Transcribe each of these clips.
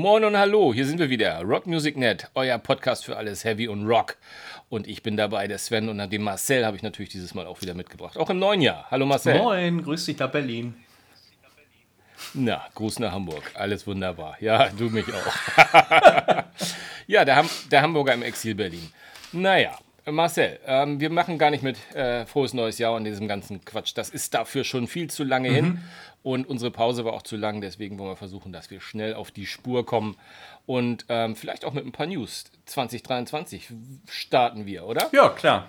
Moin und hallo, hier sind wir wieder. Rock Music Net, euer Podcast für alles Heavy und Rock. Und ich bin dabei, der Sven und den Marcel habe ich natürlich dieses Mal auch wieder mitgebracht. Auch im neuen Jahr. Hallo Marcel. Moin, grüß dich nach Berlin. Na, Gruß nach Hamburg. Alles wunderbar. Ja, du mich auch. ja, der, Ham der Hamburger im Exil Berlin. Naja, Marcel, ähm, wir machen gar nicht mit äh, Frohes Neues Jahr und diesem ganzen Quatsch. Das ist dafür schon viel zu lange mhm. hin. Und unsere Pause war auch zu lang, deswegen wollen wir versuchen, dass wir schnell auf die Spur kommen. Und ähm, vielleicht auch mit ein paar News. 2023 starten wir, oder? Ja, klar.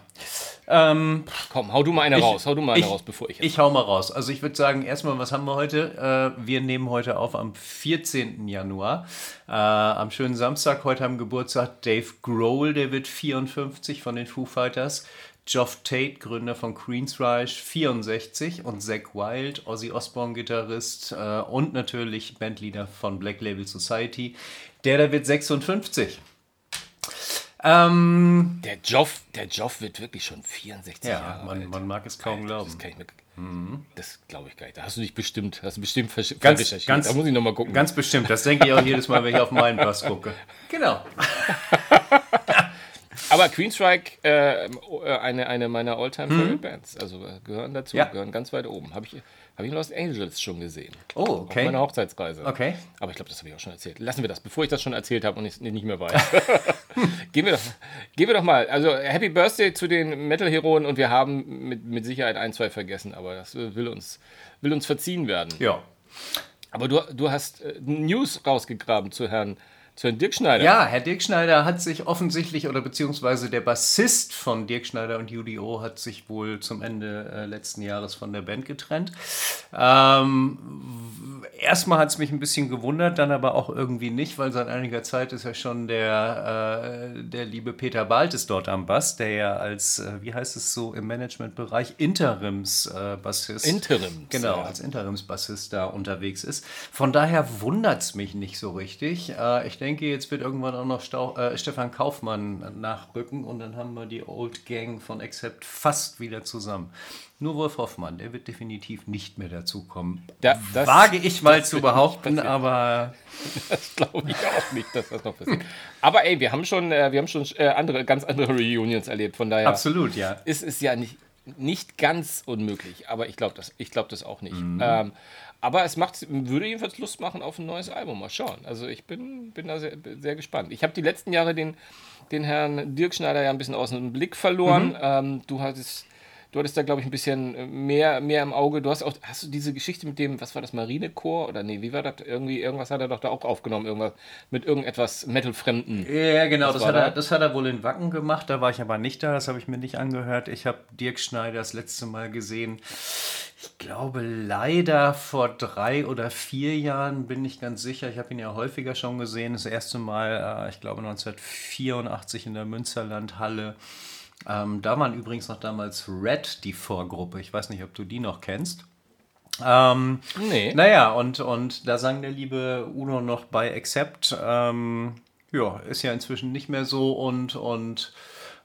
Ähm, Komm, hau du mal eine ich, raus, hau du mal eine ich, raus, bevor ich. Ich hau mal raus. Also ich würde sagen, erstmal, was haben wir heute? Äh, wir nehmen heute auf am 14. Januar. Äh, am schönen Samstag, heute am Geburtstag Dave Grohl, der wird 54 von den Foo Fighters. Geoff Tate, Gründer von Queensryche, 64 und Zach Wild, Ozzy Osbourne-Gitarrist äh, und natürlich Bandleader von Black Label Society. Der, der wird 56. Ähm, der Joff, der Joff wird wirklich schon 64 ja, Jahre man, alt. Man mag es kaum Alter, glauben. Das, mhm. das glaube ich gar nicht. Da hast du dich bestimmt, hast du bestimmt ganz, ganz, Da muss ich nochmal gucken. Ganz bestimmt. Das denke ich auch jedes Mal, wenn ich auf meinen Bass gucke. Genau. Aber Queenstrike, äh, eine, eine meiner Alltime favorite mhm. Bands, also äh, gehören dazu, ja. gehören ganz weit oben. Habe ich, hab ich in Los Angeles schon gesehen. Oh, okay. Auf meiner Hochzeitsreise. Okay. Aber ich glaube, das habe ich auch schon erzählt. Lassen wir das, bevor ich das schon erzählt habe und ich nicht mehr weiß. gehen, wir doch, gehen wir doch mal. Also, Happy Birthday zu den Metal-Heroen und wir haben mit, mit Sicherheit ein, zwei vergessen, aber das will uns, will uns verziehen werden. Ja. Aber du, du hast äh, News rausgegraben zu Herrn zu Herrn Dirk Schneider. Ja, Herr Dirk Schneider hat sich offensichtlich, oder beziehungsweise der Bassist von Dirk Schneider und UDO hat sich wohl zum Ende äh, letzten Jahres von der Band getrennt. Ähm, erstmal hat es mich ein bisschen gewundert, dann aber auch irgendwie nicht, weil seit einiger Zeit ist ja schon der, äh, der liebe Peter Baltes dort am Bass, der ja als, äh, wie heißt es so im Managementbereich, Interims-Bassist. Äh, Interims. Genau, ja. als Interims-Bassist da unterwegs ist. Von daher wundert es mich nicht so richtig. Äh, ich denke, jetzt wird irgendwann auch noch Stau äh, Stefan Kaufmann nachrücken und dann haben wir die Old Gang von Accept fast wieder zusammen. Nur Wolf Hoffmann, der wird definitiv nicht mehr dazukommen. Da, Wage ich mal zu behaupten, aber. Das glaube ich auch nicht, dass das noch passiert. Aber ey, wir haben schon, äh, wir haben schon äh, andere, ganz andere Reunions erlebt, von daher. Absolut, ja. Ist es ja nicht, nicht ganz unmöglich, aber ich glaube das, glaub das auch nicht. Mhm. Ähm, aber es macht, würde jedenfalls Lust machen auf ein neues Album. Mal schauen. Also ich bin, bin da sehr, sehr gespannt. Ich habe die letzten Jahre den, den Herrn Dirk Schneider ja ein bisschen aus dem Blick verloren. Mhm. Ähm, du hattest du hattest da, glaube ich, ein bisschen äh, mehr, mehr im Auge. Du hast auch, hast du diese Geschichte mit dem, was war das, Marinechor? Oder nee, wie war das? Irgendwie, irgendwas hat er doch da auch aufgenommen, irgendwas mit irgendetwas Metal-Fremden. Ja, genau, das hat, er, das hat er wohl in Wacken gemacht, da war ich aber nicht da, das habe ich mir nicht angehört. Ich habe Dirk Schneider das letzte Mal gesehen. Ich glaube leider vor drei oder vier Jahren bin ich ganz sicher. Ich habe ihn ja häufiger schon gesehen. Das erste Mal, äh, ich glaube 1984 in der Münsterlandhalle. Ähm, da waren übrigens noch damals Red die Vorgruppe. Ich weiß nicht, ob du die noch kennst. Ähm, nee. Naja, und, und da sang der liebe Uno noch bei Accept. Ähm, ja, ist ja inzwischen nicht mehr so und, und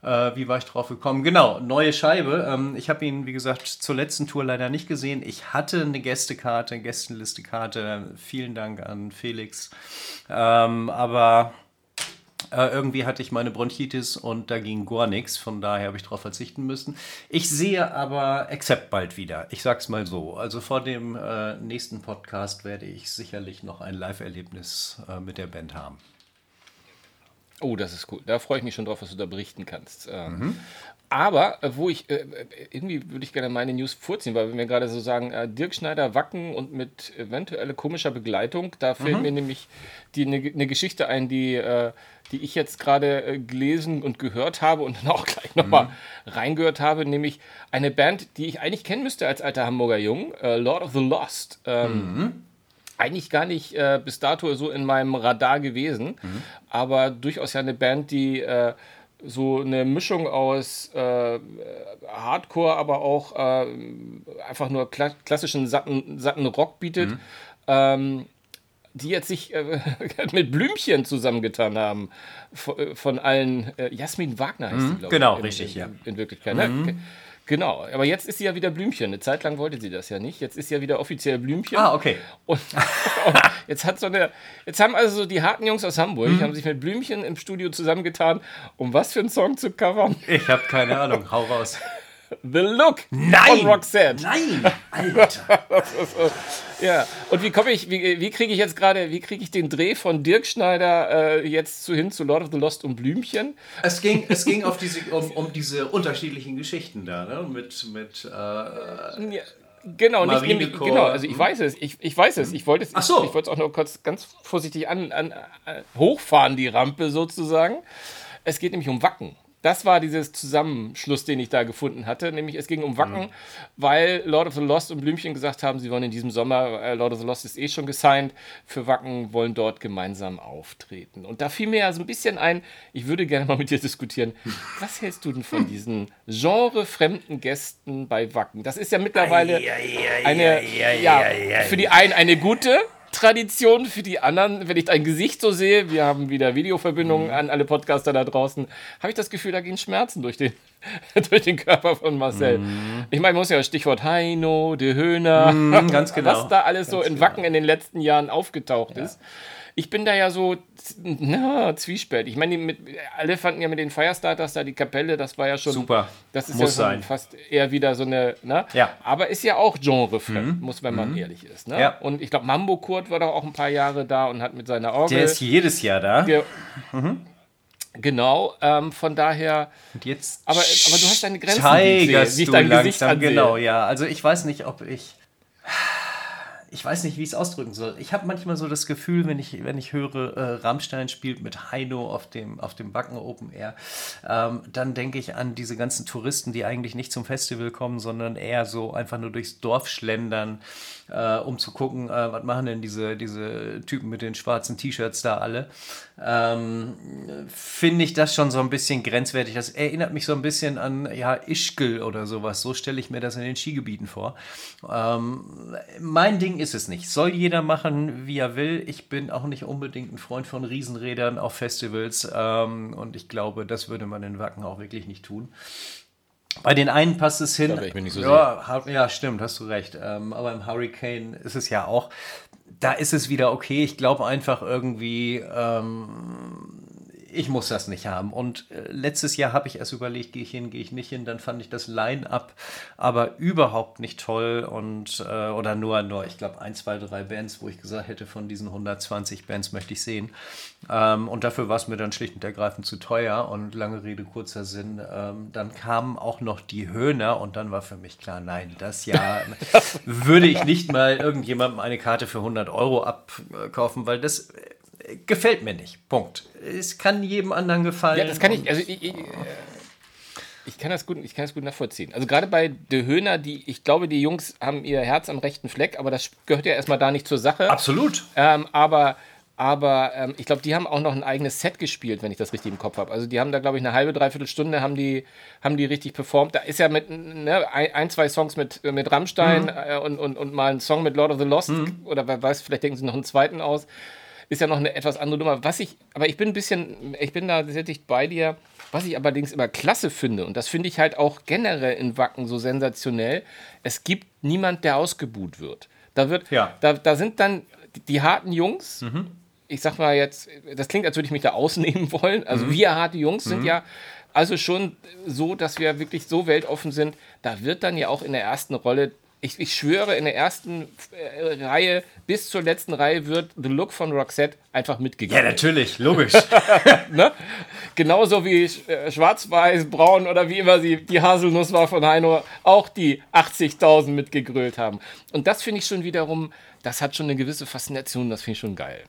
äh, wie war ich drauf gekommen? Genau, neue Scheibe. Ähm, ich habe ihn, wie gesagt, zur letzten Tour leider nicht gesehen. Ich hatte eine Gästekarte, eine Gästenlistekarte. Vielen Dank an Felix. Ähm, aber äh, irgendwie hatte ich meine Bronchitis und da ging gar nichts, von daher habe ich darauf verzichten müssen. Ich sehe aber Accept bald wieder. Ich sag's mal so. Also vor dem äh, nächsten Podcast werde ich sicherlich noch ein Live-Erlebnis äh, mit der Band haben. Oh, das ist cool. Da freue ich mich schon drauf, was du da berichten kannst. Ähm, mhm. Aber äh, wo ich, äh, irgendwie würde ich gerne meine News vorziehen, weil wir mir gerade so sagen, äh, Dirk Schneider Wacken und mit eventuell komischer Begleitung, da fällt mhm. mir nämlich eine ne Geschichte ein, die, äh, die ich jetzt gerade äh, gelesen und gehört habe und dann auch gleich nochmal mhm. reingehört habe, nämlich eine Band, die ich eigentlich kennen müsste als alter Hamburger Jung, äh, Lord of the Lost. Ähm, mhm eigentlich gar nicht äh, bis dato so in meinem Radar gewesen, mhm. aber durchaus ja eine Band, die äh, so eine Mischung aus äh, Hardcore, aber auch äh, einfach nur kla klassischen satten, satten Rock bietet. Mhm. Ähm, die jetzt sich äh, mit Blümchen zusammengetan haben. Von, äh, von allen. Äh, Jasmin Wagner heißt mhm, die, Genau, ich, richtig, in, ja. In, Wirklichkeit. Ne? Genau, aber jetzt ist sie ja wieder Blümchen. Eine Zeit lang wollte sie das ja nicht. Jetzt ist sie ja wieder offiziell Blümchen. Ah, okay. Und, und jetzt hat so eine, jetzt haben also so die harten Jungs aus Hamburg, Mhm. haben sich mit Blümchen im Studio zusammengetan, um was für einen Song zu covern? Ich habe keine Ahnung. Hau raus. The Look Nein! von Roxette. Nein! Alter! Ja, und wie komme ich, wie, wie kriege ich jetzt gerade, wie kriege ich den Dreh von Dirk Schneider äh, jetzt zu, hin zu Lord of the Lost und Blümchen? Es ging, es ging auf diese, um, um diese unterschiedlichen Geschichten da, ne? Mit, mit äh, Ja, genau, nicht nämlich, genau, also ich weiß es, ich, ich weiß es, ich wollte es, Ach so. ich, ich wollte es auch nur kurz ganz vorsichtig an, an, äh, hochfahren, die Rampe sozusagen. Es geht nämlich um Wacken. Das war dieses Zusammenschluss, den ich da gefunden hatte. Nämlich es ging um Wacken, weil Lord of the Lost und Blümchen gesagt haben, sie wollen in diesem Sommer, äh, Lord of the Lost ist eh schon gesigned, für Wacken wollen dort gemeinsam auftreten. Und da fiel mir ja so ein bisschen ein, ich würde gerne mal mit dir diskutieren, was hältst du denn von diesen genrefremden Gästen bei Wacken? Das ist ja mittlerweile eine, ja, für die einen eine gute Tradition, für die anderen, wenn ich dein Gesicht so sehe, wir haben wieder Videoverbindungen an alle Podcaster da draußen, habe ich das Gefühl, da gehen Schmerzen durch den, durch den Körper von Marcel. Ich meine, muss ja Stichwort Heino, De Höhner, ganz genau. was da alles so in Wacken in den letzten Jahren aufgetaucht ist. Ich bin da ja so na, zwiespältig. Ich meine, die mit, alle fanden ja mit den Firestarters da die Kapelle, das war ja schon Super. Das ist Muss ja schon sein. fast eher wieder so eine, ne? Ja. Mhm. Aber ist ja auch genrefremd, muss, wenn man ehrlich ist. Ne? Ja. Und ich glaube, Mambo Kurt war doch auch ein paar Jahre da und hat mit seiner Orgel. der ist jedes Jahr da. Ge- Genau, ähm, von daher, Und jetzt aber, aber du hast deine Grenzen, wie ich, sehe, wie ich du dein Gesicht langsam. ansehe. Genau, ja. Also ich weiß nicht, ob ich. Ich weiß nicht, wie ich es ausdrücken soll. Ich habe manchmal so das Gefühl, wenn ich, wenn ich höre, äh, Rammstein spielt mit Heino auf dem, auf dem Backen Open Air, ähm, dann denke ich an diese ganzen Touristen, die eigentlich nicht zum Festival kommen, sondern eher so einfach nur durchs Dorf schlendern, äh, um zu gucken, äh, was machen denn diese, diese Typen mit den schwarzen T-Shirts da alle. Ähm, Finde ich das schon so ein bisschen grenzwertig. Das erinnert mich so ein bisschen an ja, Ischgl oder sowas. So stelle ich mir das in den Skigebieten vor. Ähm, mein Ding ist es nicht. Soll jeder machen, wie er will. Ich bin auch nicht unbedingt ein Freund von Riesenrädern auf Festivals. Ähm, und ich glaube, das würde man in Wacken auch wirklich nicht tun. Bei den einen passt es hin. Da ich mir nicht so ja, ja, stimmt, hast du recht. Ähm, aber im Hurricane ist es ja auch. Da ist es wieder okay. Ich glaube einfach irgendwie, ähm, ich muss das nicht haben. Und äh, letztes Jahr habe ich erst überlegt, gehe ich hin, gehe ich nicht hin. Dann fand ich das Line-Up aber überhaupt nicht toll. Und, äh, oder nur, nur ich glaube, ein, zwei, drei Bands, wo ich gesagt hätte, von diesen 120 Bands möchte ich sehen. Ähm, und dafür war es mir dann schlicht und ergreifend zu teuer. Und lange Rede, kurzer Sinn. Ähm, dann kamen auch noch die Höhner und dann war für mich klar, nein, das Jahr würde ich nicht mal irgendjemandem eine Karte für 100 Euro abkaufen, weil das äh, gefällt mir nicht. Punkt. Es kann jedem anderen gefallen. Ja, das kann ich, also ich, ich, ich kann das gut, ich kann das gut nachvollziehen. Also gerade bei De Höhner, die, ich glaube, die Jungs haben ihr Herz am rechten Fleck, aber das gehört ja erstmal da nicht zur Sache. Absolut. Ähm, aber aber ähm, ich glaube, die haben auch noch ein eigenes Set gespielt, wenn ich das richtig im Kopf habe. Also die haben da, glaube ich, eine halbe, dreiviertel Stunde haben die, haben die richtig performt. Da ist ja mit ne, ein, zwei Songs mit, mit Rammstein äh, und, und, und mal ein Song mit Lord of the Lost oder wer weiß, vielleicht denken sie noch einen zweiten aus. Ist ja noch eine etwas andere Nummer. Was ich, aber ich bin ein bisschen, ich bin da sehr dicht bei dir. Was ich allerdings immer klasse finde, und das finde ich halt auch generell in Wacken so sensationell, es gibt niemand, der ausgebuht wird. Da wird, Ja. da, da sind dann die, die harten Jungs, ich sag mal jetzt, das klingt, als würde ich mich da ausnehmen wollen. Also wir harte Jungs sind ja also schon so, dass wir wirklich so weltoffen sind. Da wird dann ja auch in der ersten Rolle, ich, ich schwöre, in der ersten äh, Reihe bis zur letzten Reihe wird The Look von Roxette einfach Ja, mitgegangen. natürlich, logisch. ne? Genauso wie äh, Schwarz-Weiß, Braun oder wie immer sie, die Haselnuss war von Heino, auch die 80.000 mitgegrölt haben. Und das finde ich schon wiederum, das hat schon eine gewisse Faszination, das finde ich schon geil.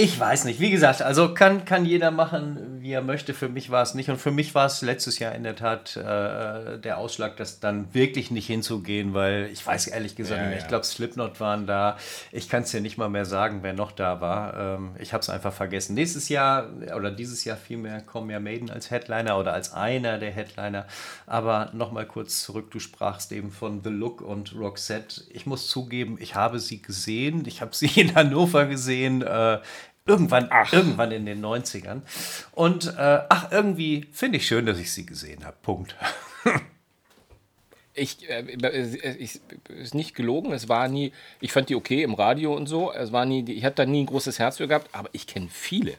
Ich weiß nicht. Wie gesagt, also kann, kann jeder machen, wie er möchte. Für mich war es nicht. Und für mich war es letztes Jahr in der Tat äh, der Ausschlag, das dann wirklich nicht hinzugehen, weil ich weiß ehrlich gesagt Ja, ja. Ich glaube, Slipknot waren da. Ich kann es dir nicht mal mehr sagen, wer noch da war. Ähm, ich habe es einfach vergessen. Nächstes Jahr oder dieses Jahr vielmehr kommen ja Maiden als Headliner oder als einer der Headliner. Aber nochmal kurz zurück. Du sprachst eben von The Look und Roxette. Ich muss zugeben, ich habe sie gesehen. Ich habe sie in Hannover gesehen. Äh, Irgendwann, ach. irgendwann in den 90ern. Und äh, ach, irgendwie finde ich schön, dass ich sie gesehen habe. Punkt. ich, äh, äh, ich, ist nicht gelogen, es war nie, ich fand die okay im Radio und so, es war nie, ich habe da nie ein großes Herz für gehabt, aber ich kenne viele,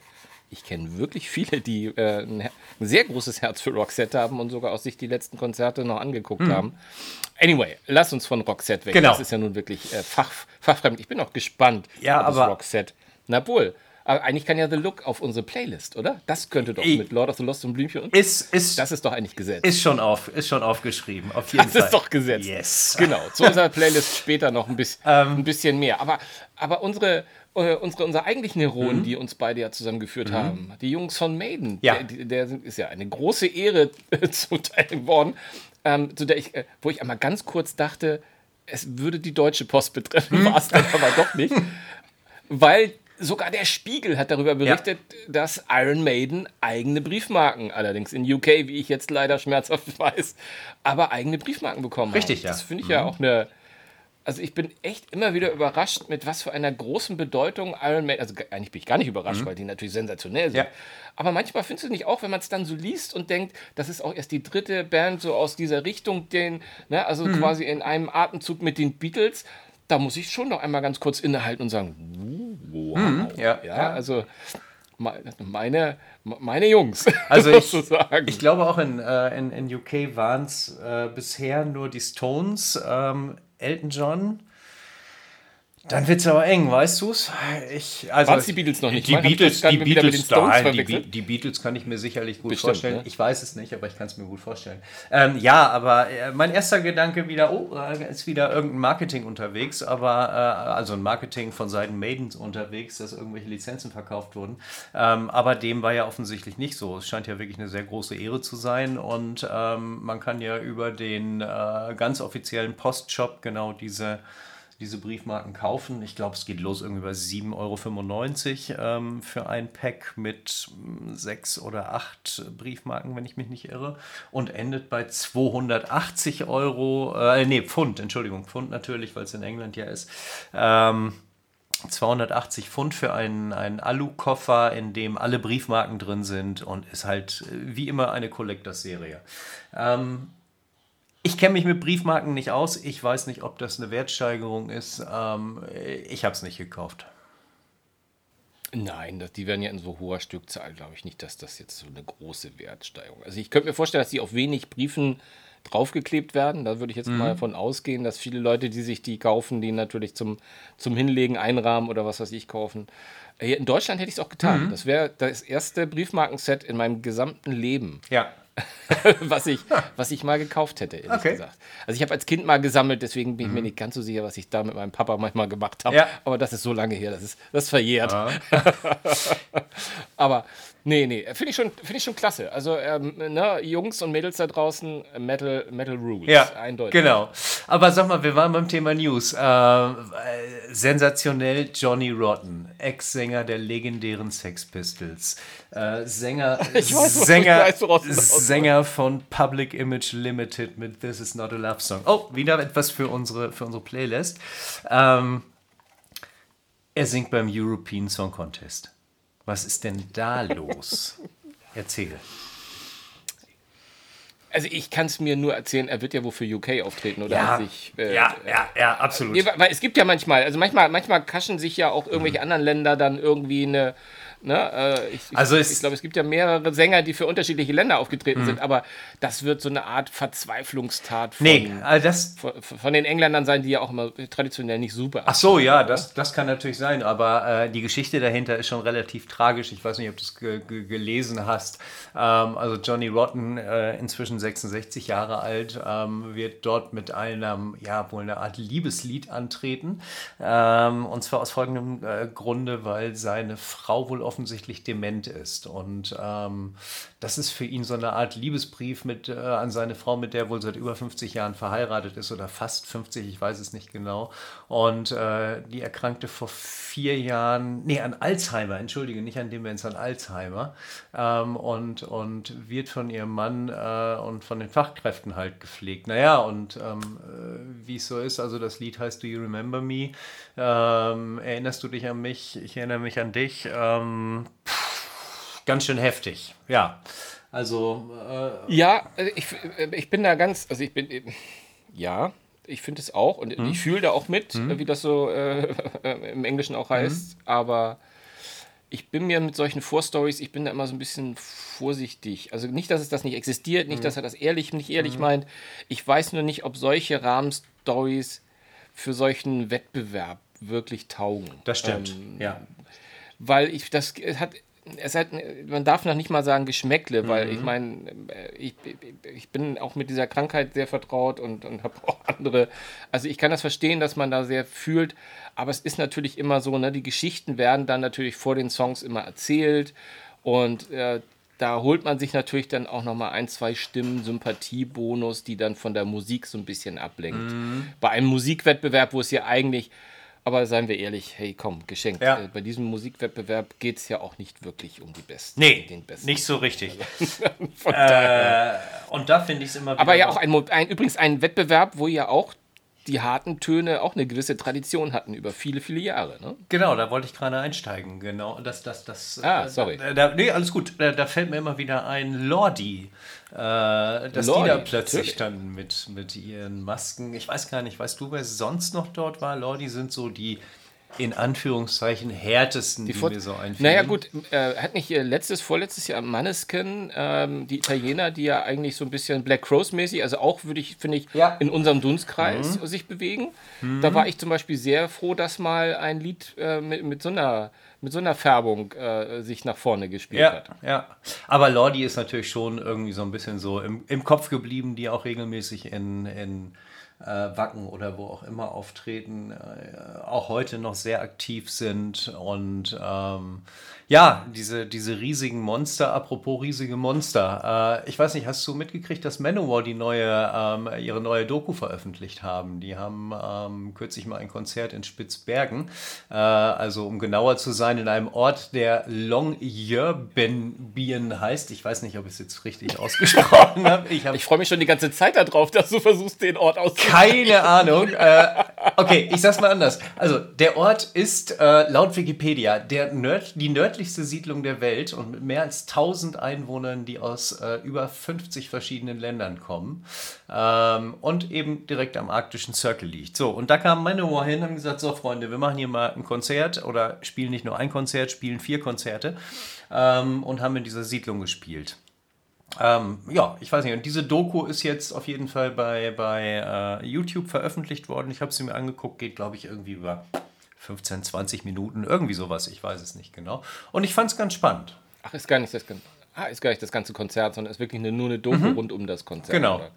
ich kenne wirklich viele, die äh, ein, ein, sehr großes Herz für Roxette haben und sogar auch sich die letzten Konzerte noch angeguckt mhm. haben. Anyway, lass uns von Roxette weg. Genau. Das ist ja nun wirklich äh, fach, fachfremd. Ich bin auch gespannt, ja, aber Roxette. Na wohl. Aber eigentlich kann ja The Look auf unsere Playlist, oder? Das könnte doch mit Lord of the Lost und Blümchen und. Ist, ist, das ist doch eigentlich gesetzt. Ist schon, auf, ist schon aufgeschrieben, auf jeden das Fall. Das ist doch gesetzt. Yes. Genau. Zu unserer Playlist später noch ein bisschen, Ähm. ein bisschen mehr. Aber, aber unsere, äh, unsere, unsere eigentlichen Heroen, Mhm. die uns beide ja zusammengeführt haben, die Jungs von Maiden, Ja. der, der ist ja eine große Ehre zuteil geworden, ähm, zu der ich, äh, wo ich einmal ganz kurz dachte, es würde die deutsche Post betreffen, Mhm. war es dann aber doch nicht. Weil sogar der Spiegel hat darüber berichtet, dass Iron Maiden eigene Briefmarken, allerdings in UK, wie ich jetzt leider schmerzhaft weiß, aber eigene Briefmarken bekommen Richtig, haben. ja. Das finde ich ja auch eine. Also ich bin echt immer wieder überrascht, mit was für einer großen Bedeutung Iron Maiden, also ge- eigentlich bin ich gar nicht überrascht, weil die natürlich sensationell sind. Ja. Aber manchmal findest du nicht auch, wenn man es dann so liest und denkt, das ist auch erst die dritte Band so aus dieser Richtung, den, ne, also quasi in einem Atemzug mit den Beatles, da muss ich schon noch einmal ganz kurz innehalten und sagen, wow. ja, ja, ja. also me- meine, meine Jungs. Also ich, ich glaube auch in, äh, in, in UK waren es äh, bisher nur die Stones, ähm, Elton John. Dann wird es aber eng, weißt du es? Ich, also, Waren's die Beatles noch nicht? Die Beatles, die Beatles, nein, die, die Beatles kann ich mir sicherlich gut Bestimmt, vorstellen. ne? Ich weiß es nicht, aber ich kann es mir gut vorstellen. Ähm, ja, aber äh, mein erster Gedanke wieder, oh, äh, ist wieder irgendein Marketing unterwegs, aber äh, also ein Marketing von Seiten Maidens unterwegs, dass irgendwelche Lizenzen verkauft wurden. Ähm, aber dem war ja offensichtlich nicht so. Es scheint ja wirklich eine sehr große Ehre zu sein und ähm, man kann ja über den äh, ganz offiziellen Postshop genau diese diese Briefmarken kaufen. Ich glaube, es geht los irgendwie bei 7,95 Euro ähm, für ein Pack mit mm, sechs oder acht Briefmarken, wenn ich mich nicht irre. Und endet bei 280 Euro, äh, nee, Pfund, Entschuldigung, Pfund natürlich, weil es in England ja ist. Ähm, 280 Pfund für einen, einen Alu-Koffer, in dem alle Briefmarken drin sind und ist halt äh, wie immer eine Collectors-Serie. Ähm, ich kenne mich mit Briefmarken nicht aus. Ich weiß nicht, ob das eine Wertsteigerung ist. Ähm, ich habe es nicht gekauft. Nein, das, die werden ja in so hoher Stückzahl, glaube ich nicht, dass das jetzt so eine große Wertsteigerung. Also ich könnte mir vorstellen, dass die auf wenig Briefen draufgeklebt werden. Da würde ich jetzt mal von ausgehen, dass viele Leute, die sich die kaufen, die natürlich zum, zum Hinlegen, Einrahmen oder was weiß ich kaufen. Hier in Deutschland hätte ich es auch getan. Das wäre das erste Briefmarkenset in meinem gesamten Leben, Ja. was ich, was ich mal gekauft hätte, ehrlich Okay. gesagt. Also ich habe als Kind mal gesammelt, deswegen bin ich mir nicht ganz so sicher, was ich da mit meinem Papa manchmal gemacht habe. Ja. Aber das ist so lange her, das ist, das ist verjährt. Aber nee, nee, finde ich, schon- finde ich schon klasse. Also ähm, ne, Jungs und Mädels da draußen, äh, Metal, Metal Rules, Ja, eindeutig. genau. Aber sag mal, wir waren beim Thema News. Ähm, äh, sensationell Johnny Rotten, Ex-Sänger der legendären Sex Pistols. Äh, Sänger, Ich weiß, Sänger, ich weiß. Sänger von Public Image Limited mit This Is Not a Love Song. Oh, wieder etwas für unsere, für unsere Playlist. Ähm, er singt beim European Song Contest. Was ist denn da los? Erzähl. Also ich kann es mir nur erzählen, er wird ja wohl für UK auftreten oder Ja, sich, äh, ja, ja, ja, absolut. Nee, weil es gibt ja manchmal, also manchmal, manchmal kaschen sich ja auch irgendwelche anderen Länder dann irgendwie eine. Ne, äh, ich, Also ich, ich glaube, es gibt ja mehrere Sänger, die für unterschiedliche Länder aufgetreten sind, aber das wird so eine Art Verzweiflungstat von, Nee, also das, von, von den Engländern sein, die ja auch immer traditionell nicht super Ach so, ja, das, das kann natürlich sein, aber äh, die Geschichte dahinter ist schon relativ tragisch. Ich weiß nicht, ob du es ge ge gelesen hast. Ähm, also Johnny Rotten, äh, inzwischen 66 Jahre alt, ähm, wird dort mit einem, ja, wohl eine Art Liebeslied antreten. Ähm, und zwar aus folgendem äh, Grunde, weil seine Frau wohl offensichtlich dement ist. Und ähm, das ist für ihn so eine Art Liebesbrief mit, äh, an seine Frau, mit der er wohl seit über 50 Jahren verheiratet ist oder fast 50, ich weiß es nicht genau. Und äh, die erkrankte vor vier Jahren, nee, an Alzheimer, entschuldige, nicht an Demenz, an Alzheimer. Ähm, und, und wird von ihrem Mann äh, und von den Fachkräften halt gepflegt. Naja, und ähm, äh, wie es so ist, also das Lied heißt Do You Remember Me? Ähm, erinnerst du dich an mich? Ich erinnere mich an dich. Ähm, pff, ganz schön heftig, ja. Also. Äh, ja, äh, ich, äh, ich bin da ganz, also ich bin, ja, ich finde es auch und hm. ich fühle da auch mit, hm. wie das so äh, im Englischen auch heißt, hm. aber ich bin mir mit solchen Vorstories, ich bin da immer so ein bisschen vorsichtig. Also nicht, dass es das nicht existiert, nicht, dass er das ehrlich, nicht ehrlich meint. Ich weiß nur nicht, ob solche Rahmenstories für solchen Wettbewerb wirklich taugen. Das stimmt, ähm, ja. Weil ich das hat es hat, man darf noch nicht mal sagen Geschmäckle, weil mhm. ich meine, äh, ich, ich bin auch mit dieser Krankheit sehr vertraut und, und habe auch andere. Also ich kann das verstehen, dass man da sehr fühlt, aber es ist natürlich immer so, ne, die Geschichten werden dann natürlich vor den Songs immer erzählt und äh, da holt man sich natürlich dann auch nochmal ein, zwei Stimmen Sympathiebonus, die dann von der Musik so ein bisschen ablenkt. Mhm. Bei einem Musikwettbewerb, wo es ja eigentlich, aber seien wir ehrlich, hey komm, geschenkt. Ja. Äh, bei diesem Musikwettbewerb geht es ja auch nicht wirklich um die Besten. Nee, den Besten. nicht so richtig. äh, und da finde ich es immer wieder. Aber ja auch ein, ein, übrigens ein Wettbewerb, wo ja auch die harten Töne auch eine gewisse Tradition hatten über viele, viele Jahre. Ne? Genau, da wollte ich gerade einsteigen. Genau, das, das, das. Ah, sorry. Äh, da, nee, alles gut. Da, da, fällt mir immer wieder ein Lordi. Äh, dass Lordi, die da plötzlich natürlich. standen mit, mit ihren Masken. Ich weiß gar nicht, weißt du, wer sonst noch dort war? Lordi sind so die in Anführungszeichen härtesten, die, die mir so einfielen. Naja gut, äh, hat nicht letztes, vorletztes Jahr Manneskin, ähm, die Italiener, die ja eigentlich so ein bisschen Black Crows mäßig, also auch würde ich, finde ich, ja. in unserem Dunstkreis mhm. sich bewegen. Mhm. Da war ich zum Beispiel sehr froh, dass mal ein Lied äh, mit, mit so einer mit so einer Färbung äh, sich nach vorne gespielt ja, hat. Ja, aber Lordi ist natürlich schon irgendwie so ein bisschen so im, im Kopf geblieben, die auch regelmäßig in, in Wacken oder wo auch immer auftreten, äh, auch heute noch sehr aktiv sind und ähm, ja, diese, diese riesigen Monster, apropos riesige Monster. Äh, ich weiß nicht, hast du mitgekriegt, dass Manowar die neue, ähm, ihre neue Doku veröffentlicht haben? Die haben ähm, kürzlich mal ein Konzert in Spitzbergen, äh, also um genauer zu sein, in einem Ort, der Longyearbyen heißt. Ich weiß nicht, ob ich es jetzt richtig ausgesprochen habe. Ich, hab ich freue mich schon die ganze Zeit darauf, dass du versuchst, den Ort auszusprechen. Keine Ahnung. Äh, okay, ich sag's mal anders. Also, der Ort ist äh, laut Wikipedia der Nörd, die nördlichste Siedlung der Welt und mit mehr als 1000 Einwohnern, die aus äh, über 50 verschiedenen Ländern kommen ähm, und eben direkt am arktischen Circle liegt. So, und da kamen meine Ohr hin und haben gesagt, so Freunde, wir machen hier mal ein Konzert oder spielen nicht nur ein Konzert, spielen vier Konzerte ähm, und haben in dieser Siedlung gespielt. Ähm, ja, ich weiß nicht. Und diese Doku ist jetzt auf jeden Fall bei, bei äh, YouTube veröffentlicht worden. Ich habe sie mir angeguckt, geht, glaube ich, irgendwie über 15, 20 Minuten, irgendwie sowas, ich weiß es nicht genau. Und ich fand es ganz spannend. Ach, ist gar nicht das, ah, ist gar nicht das ganze Konzert, sondern ist wirklich eine, nur eine Doku mhm. rund um das Konzert. Genau. Oder?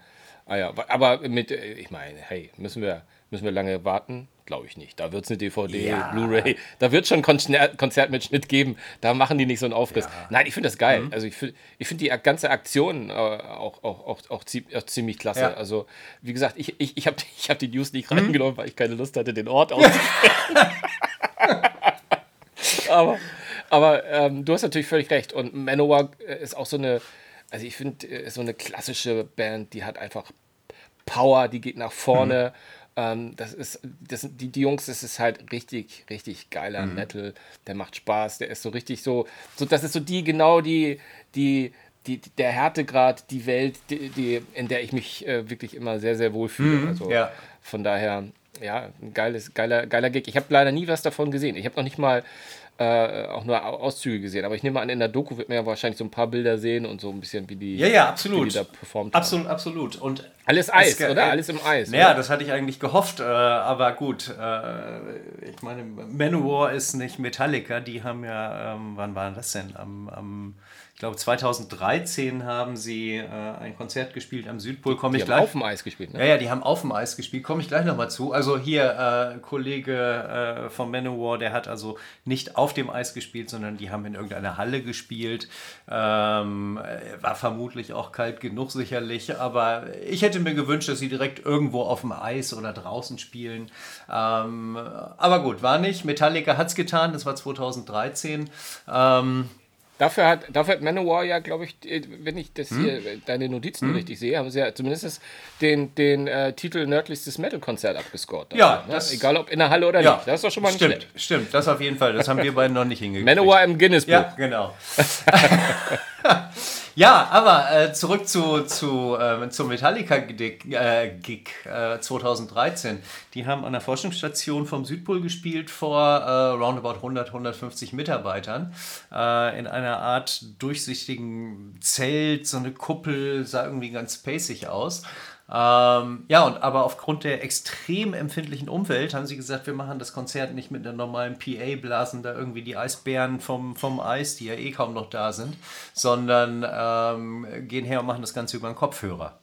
Ah ja, aber mit, äh, ich meine, hey, müssen wir, müssen wir lange warten? Glaube ich nicht. Da wird es eine DVD, ja. Blu-ray, da wird schon ein Konzert, mit Schnitt geben. Da machen die nicht so einen Aufriss. Ja. Nein, ich finde das geil. Mhm. Also ich finde ich find die ganze Aktion äh, auch, auch, auch, auch, ziemlich klasse. Ja. Also, wie gesagt, ich, ich, ich habe ich hab die News nicht mhm. reingenommen, weil ich keine Lust hatte, den Ort auszusprechen. aber aber ähm, du hast natürlich völlig recht. Und Manowar äh, ist auch so eine, also ich finde, äh, so eine klassische Band, die hat einfach Power, die geht nach vorne. Mhm ähm, das ist, das, die, die Jungs, das ist halt richtig, richtig geiler mhm. Metal. Der macht Spaß, der ist so richtig so, so das ist so die, genau die, die, die, der Härtegrad, die Welt, die, die, in der ich mich äh, wirklich immer sehr, sehr wohl fühle. Mhm, also ja. von daher, ja, ein geiles, geiler, geiler Gig. Ich habe leider nie was davon gesehen. Ich habe noch nicht mal äh, auch nur Auszüge gesehen. Aber ich nehme an, in der Doku wird man ja wahrscheinlich so ein paar Bilder sehen und so ein bisschen, wie die, ja, ja, absolut. Wie die da performt Absolut, haben. absolut. Und alles Eis, oder? Alles im Eis. Ja, naja, das hatte ich eigentlich gehofft, äh, aber gut. Äh, ich meine, Manowar ist nicht Metallica, die haben ja, ähm, wann war das denn? Am, am ich glaube 2013 haben sie äh, ein Konzert gespielt am Südpol. Komme ich gleich. auf dem Eis gespielt, ne? Ja, ja, die haben auf dem Eis gespielt. Komme ich gleich nochmal zu. Also hier, äh, Kollege äh, von Manowar, der hat also nicht auf dem Eis gespielt, sondern die haben in irgendeiner Halle gespielt. Ähm, war vermutlich auch kalt genug sicherlich, aber ich hätte mir gewünscht, dass sie direkt irgendwo auf dem Eis oder draußen spielen. Ähm, aber gut, war nicht. Metallica hat es getan, das war 2013. Ähm, Dafür hat, dafür hat Manowar ja, glaube ich, äh, wenn ich das hm? hier, deine Notizen hm? richtig sehe, haben sie ja zumindest den, den äh, Titel Nördlichstes Metal-Konzert abgescored. Ja, ne? egal ob in der Halle oder ja, nicht. Das ist doch schon mal stimmt, schlecht. Stimmt, das auf jeden Fall. Das haben wir beiden noch nicht hingekriegt. Manowar im Guinness Buch. Ja, genau. Ja, aber äh, zurück zu, zu, äh, zum Metallica-Gig äh, 2013. Die haben an der Forschungsstation vom Südpol gespielt vor äh, roundabout 100, 150 Mitarbeitern äh, in einer Art durchsichtigen Zelt, so eine Kuppel, sah irgendwie ganz spacig aus. Ähm, ja, und aber aufgrund der extrem empfindlichen Umwelt haben sie gesagt, wir machen das Konzert nicht mit einer normalen PA, blasen da irgendwie die Eisbären vom, vom Eis, die ja eh kaum noch da sind, sondern ähm, gehen her und machen das Ganze über einen Kopfhörer.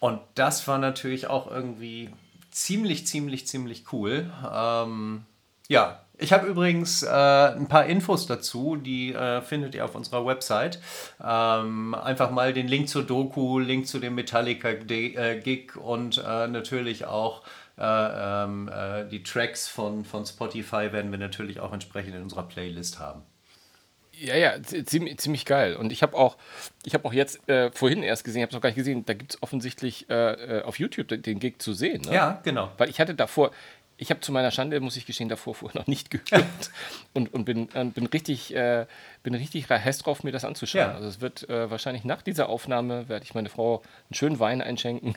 Und das war natürlich auch irgendwie ziemlich, ziemlich, ziemlich cool. Ähm, ja, ich habe übrigens äh, ein paar Infos dazu, die äh, findet ihr auf unserer Website. Ähm, einfach mal den Link zur Doku, Link zu dem Metallica-Gig äh, und äh, natürlich auch äh, ähm, äh, die Tracks von, von Spotify werden wir natürlich auch entsprechend in unserer Playlist haben. Ja, ja, ziemlich, ziemlich geil. Und ich habe auch, ich habe auch jetzt äh, vorhin erst gesehen, ich habe es noch gar nicht gesehen, da gibt es offensichtlich äh, auf YouTube den Gig zu sehen. Ne? Ja, genau. Weil ich hatte davor, ich habe zu meiner Schande, muss ich gestehen, davor vorher noch nicht gehört und, und bin, äh, bin richtig, äh, bin richtig heiß drauf, mir das anzuschauen. Ja. Also es wird äh, wahrscheinlich nach dieser Aufnahme, werde ich meine Frau einen schönen Wein einschenken.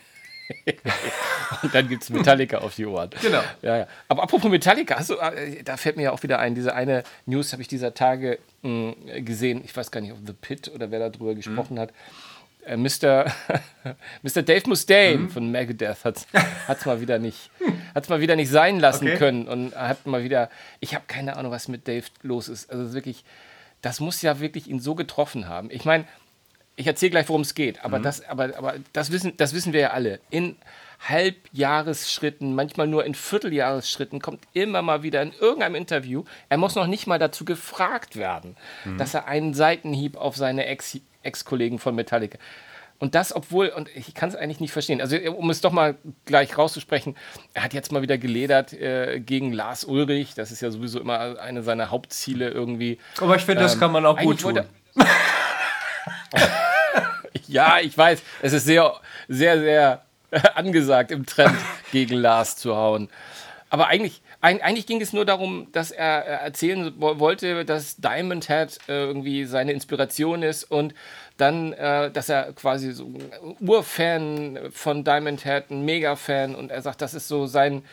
und dann gibt es Metallica auf die Ohren. Genau. Ja, ja. Aber apropos Metallica, also, da fällt mir ja auch wieder ein, diese eine News habe ich dieser Tage mh, hm, gesehen, ich weiß gar nicht, ob The Pit oder wer darüber gesprochen mhm. hat äh, Mr. Mr. Dave Mustaine mhm. von Megadeth hat es mal wieder nicht hat's mal wieder nicht sein lassen okay. können und hat mal wieder ich habe keine Ahnung was mit Dave los ist also wirklich das muss ja wirklich ihn so getroffen haben ich meine ich erzähle gleich worum es geht aber mhm. das aber aber das wissen das wissen wir ja alle in Halbjahresschritten, manchmal nur in Vierteljahresschritten, kommt immer mal wieder in irgendeinem Interview. Er muss noch nicht mal dazu gefragt werden, mhm. dass er einen Seitenhieb auf seine Ex Ex-Kollegen von Metallica. Und das, obwohl, und ich kann es eigentlich nicht verstehen, also um es doch mal gleich rauszusprechen, er hat jetzt mal wieder geledert äh, gegen Lars Ulrich, das ist ja sowieso immer eine seiner Hauptziele irgendwie. Aber ich finde, ähm, das kann man auch gut tun. ja, ich weiß, es ist sehr, sehr, sehr angesagt im Trend, gegen Lars zu hauen. Aber eigentlich, eigentlich ging es nur darum, dass er erzählen wollte, dass Diamond Head äh, irgendwie seine Inspiration ist und dann, äh, dass er quasi so ein Urfan von Diamond Head, ein Mega-Fan und er sagt, das ist so sein,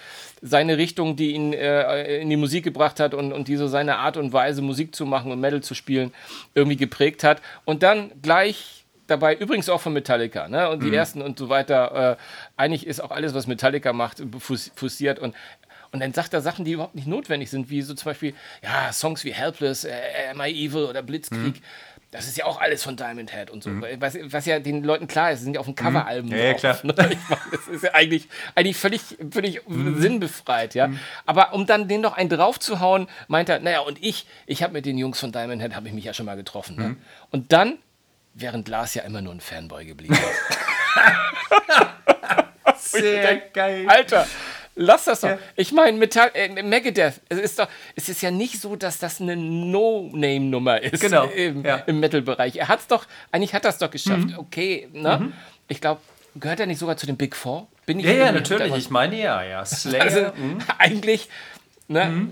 seine Richtung, die ihn äh, in die Musik gebracht hat und, und die so seine Art und Weise, Musik zu machen und Metal zu spielen, irgendwie geprägt hat. Und dann gleich dabei, übrigens auch von Metallica, ne? Und die mhm. ersten und so weiter. Äh, eigentlich ist auch alles, was Metallica macht, fussiert. Und und dann sagt er Sachen, die überhaupt nicht notwendig sind, wie so zum Beispiel, ja, Songs wie Helpless, äh, Am I Evil oder Blitzkrieg. Mhm. Das ist ja auch alles von Diamond Head und so. Mhm. Was, was, ja den Leuten klar ist, sind ja auf dem Coveralbum mhm. ja, ja, klar. Ne? das ist ja eigentlich, eigentlich völlig, völlig mhm. sinnbefreit, ja. Mhm. Aber um dann den noch einen draufzuhauen, meint er, naja, und ich, ich habe mit den Jungs von Diamond Head, habe ich mich ja schon mal getroffen. Ne? Mhm. Und dann, während Lars ja immer nur ein Fanboy geblieben ist. Sehr geil. Alter, Lass das doch. Ja. Ich meine, Metall, äh, Megadeth, es ist doch, es ist ja nicht so, dass das eine No-Name-Nummer ist genau. im, ja. im Metal-Bereich. Er hat es doch, eigentlich hat er es doch geschafft. Mhm. Okay, ne? Mhm. Ich glaube, gehört er nicht sogar zu den Big Four? Bin ich ja, ja, natürlich. Ich meine ja, ja. Slayer. Also, mhm. eigentlich, ne,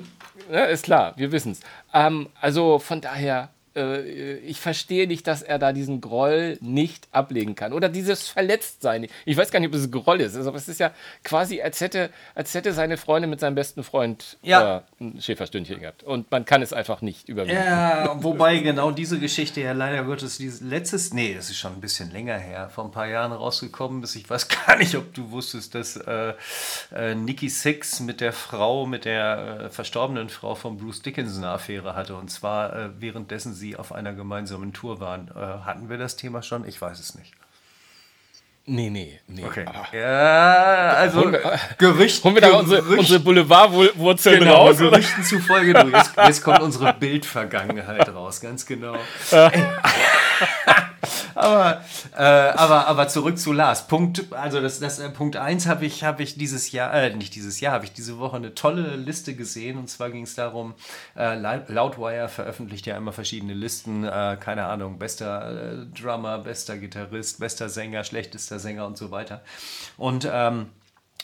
ne, ist klar, wir wissen es. Ähm, also von daher, äh, ich verstehe nicht, dass er da diesen Groll nicht ablegen kann. Oder dieses Verletztsein. Ich weiß gar nicht, ob es Groll ist, aber es ist ja quasi, als hätte, als hätte seine Freundin mit seinem besten Freund ja. äh, ein Schäferstündchen gehabt. Und man kann es einfach nicht überwinden. Ja, wobei genau diese Geschichte ja leider Gottes dieses letztes, nee, es ist schon ein bisschen länger her, vor ein paar Jahren rausgekommen ist. Ich weiß gar nicht, ob du wusstest, dass äh, äh, Nikki Six mit der Frau, mit der äh, verstorbenen Frau von Bruce Dickinson eine Affäre hatte. Und zwar äh, währenddessen sie sie auf einer gemeinsamen Tour waren. Äh, hatten wir das Thema schon? Ich weiß es nicht. Nee, nee, nee. Okay. Ah. Ja, also Holen wir- Gerücht, Holen wir da unsere, Gerücht- unsere Boulevardwurzeln Genau, raus? Gerüchten zufolge, du, jetzt, jetzt kommt unsere Bildvergangenheit raus, ganz genau. Aber, äh, aber, aber zurück zu Lars. Punkt, also das, das äh, Punkt 1 habe ich, habe ich dieses Jahr, äh, nicht dieses Jahr, habe ich diese Woche eine tolle Liste gesehen. Und zwar ging es darum, äh, Loud- Loudwire veröffentlicht ja immer verschiedene Listen, äh, keine Ahnung, bester äh, Drummer, bester Gitarrist, bester Sänger, schlechtester Sänger und so weiter. Und ähm,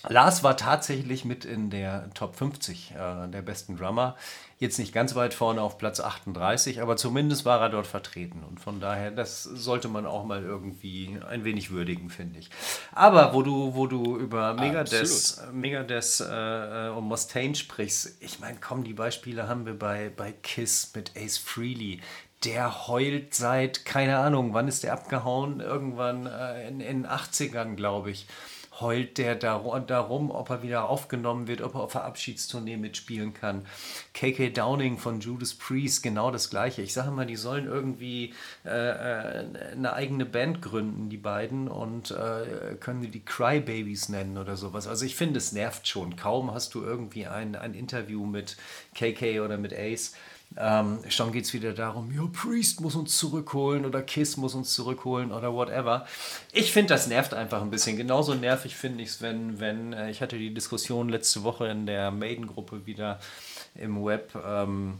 Lars war tatsächlich mit in der Top 50 äh, der besten Drummer. Jetzt nicht ganz weit vorne auf Platz 38, aber zumindest war er dort vertreten. Und von daher, das sollte man auch mal irgendwie ein wenig würdigen, finde ich. Aber wo du, wo du über Megadeth, Megadeth äh, äh, und Mustaine sprichst, ich meine, komm, die Beispiele haben wir bei, bei Kiss mit Ace Frehley. Der heult seit, keine Ahnung, wann ist der abgehauen? Irgendwann äh, in den 80ern, glaube ich heult der dar- darum, ob er wieder aufgenommen wird, ob er auf der Abschiedstournee mitspielen kann. KK Downing von Judas Priest, genau das gleiche. Ich sage mal, die sollen irgendwie äh, äh, eine eigene Band gründen, die beiden, und äh, können die die Crybabies nennen oder sowas. Also ich finde, es nervt schon. Kaum hast du irgendwie ein, ein Interview mit KK oder mit Ace. Ähm, schon geht es wieder darum, ja, Priest muss uns zurückholen oder Kiss muss uns zurückholen oder whatever. Ich finde, das nervt einfach ein bisschen. Genauso nervig finde ich es, wenn, wenn, äh, ich hatte die Diskussion letzte Woche in der Maiden-Gruppe wieder im Web, ähm,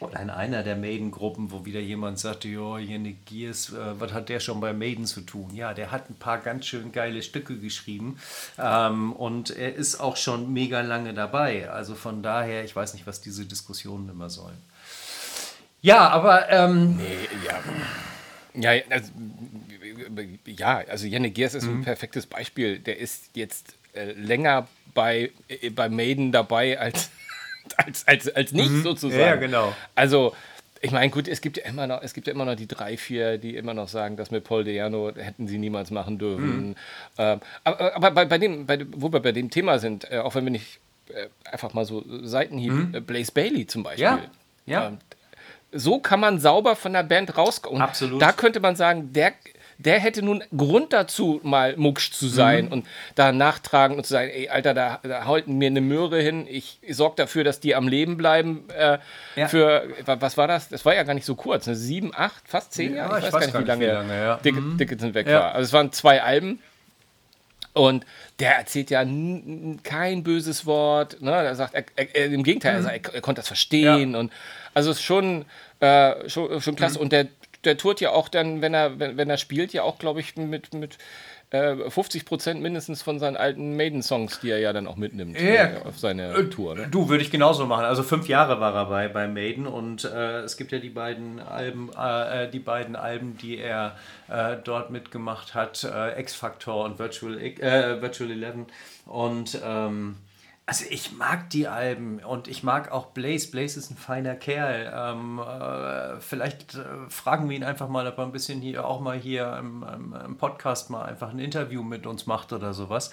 oder in einer der Maiden-Gruppen, wo wieder jemand sagte, ja, Jenny Gears, äh, was hat der schon bei Maiden zu tun? Ja, der hat ein paar ganz schön geile Stücke geschrieben ähm, und er ist auch schon mega lange dabei. Also von daher, ich weiß nicht, was diese Diskussionen immer sollen. Ja, aber ähm, Nee, ja. Ja, also, ja, also Janne Geers ist Mhm. ein perfektes Beispiel. Der ist jetzt äh, länger bei, äh, bei Maiden dabei als, als, als, als nicht sozusagen. Mhm. Ja, genau. Also, ich meine, gut, es gibt ja immer noch, es gibt ja immer noch die drei, vier, die immer noch sagen, das mit Paul Diano hätten sie niemals machen dürfen. Mhm. Ähm, aber aber bei, bei dem, bei, wo wir bei dem Thema sind, äh, auch wenn wir nicht äh, einfach mal so Seitenhieb, äh, Blaze Bailey zum Beispiel. Mhm. Ja, ja. Ähm, so kann man sauber von der Band rauskommen. Absolut. Da könnte man sagen, der, der hätte nun Grund dazu, mal mucksch zu sein Mhm. und da nachtragen und zu sagen, ey, Alter, da, da halten mir eine Möhre hin, ich sorge dafür, dass die am Leben bleiben. Äh, Ja. Für, wa- was war das? Das war ja gar nicht so kurz, ne? sieben, acht, fast zehn Ja, Jahre? ich weiß gar nicht, wie lange, ja. Dick, Mhm. Dickinson weg war. Also es waren zwei Alben. Und der erzählt ja kein böses Wort. Ne? Er sagt, er, er, im Gegenteil, er, sagt, er konnte das verstehen. Und also es ist schon, äh, schon, schon klasse. Und der, der tourt ja auch dann, wenn er, wenn, wenn er spielt, ja auch, glaube ich, mit, mit äh, 50 Prozent mindestens von seinen alten Maiden-Songs, die er ja dann auch mitnimmt Ja. äh, auf seine Tour. Ne? Du, würde ich genauso machen. Also fünf Jahre war er bei, bei Maiden und äh, es gibt ja die beiden Alben, äh, äh, die beiden Alben, die er äh, dort mitgemacht hat, äh, X-Factor und Virtual, äh, Virtual Eleven. Und ähm, also ich mag die Alben und ich mag auch Blaze. Blaze ist ein feiner Kerl. Ähm, äh, vielleicht äh, fragen wir ihn einfach mal, ob er ein bisschen hier auch mal hier im, im, im Podcast mal einfach ein Interview mit uns macht oder sowas.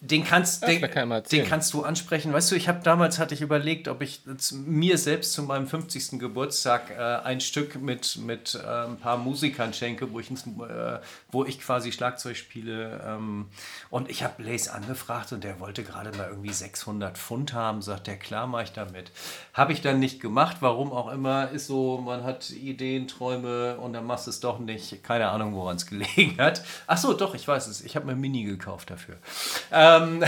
Den kannst, den, kann den kannst du ansprechen. Weißt du, ich habe damals hatte ich überlegt, ob ich mir selbst zu meinem 50. Geburtstag äh, ein Stück mit, mit äh, ein paar Musikern schenke, wo ich, ins, äh, wo ich quasi Schlagzeug spiele. Ähm, und ich habe Blaze angefragt und der wollte gerade mal irgendwie 600 Pfund haben. Sagt der, klar mache ich damit. Habe ich dann nicht gemacht, warum auch immer. Ist so, man hat Ideen, Träume und dann machst du es doch nicht. Keine Ahnung, woran es gelegen hat. Ach so, doch, ich weiß es. Ich habe mir Mini gekauft dafür. Ähm,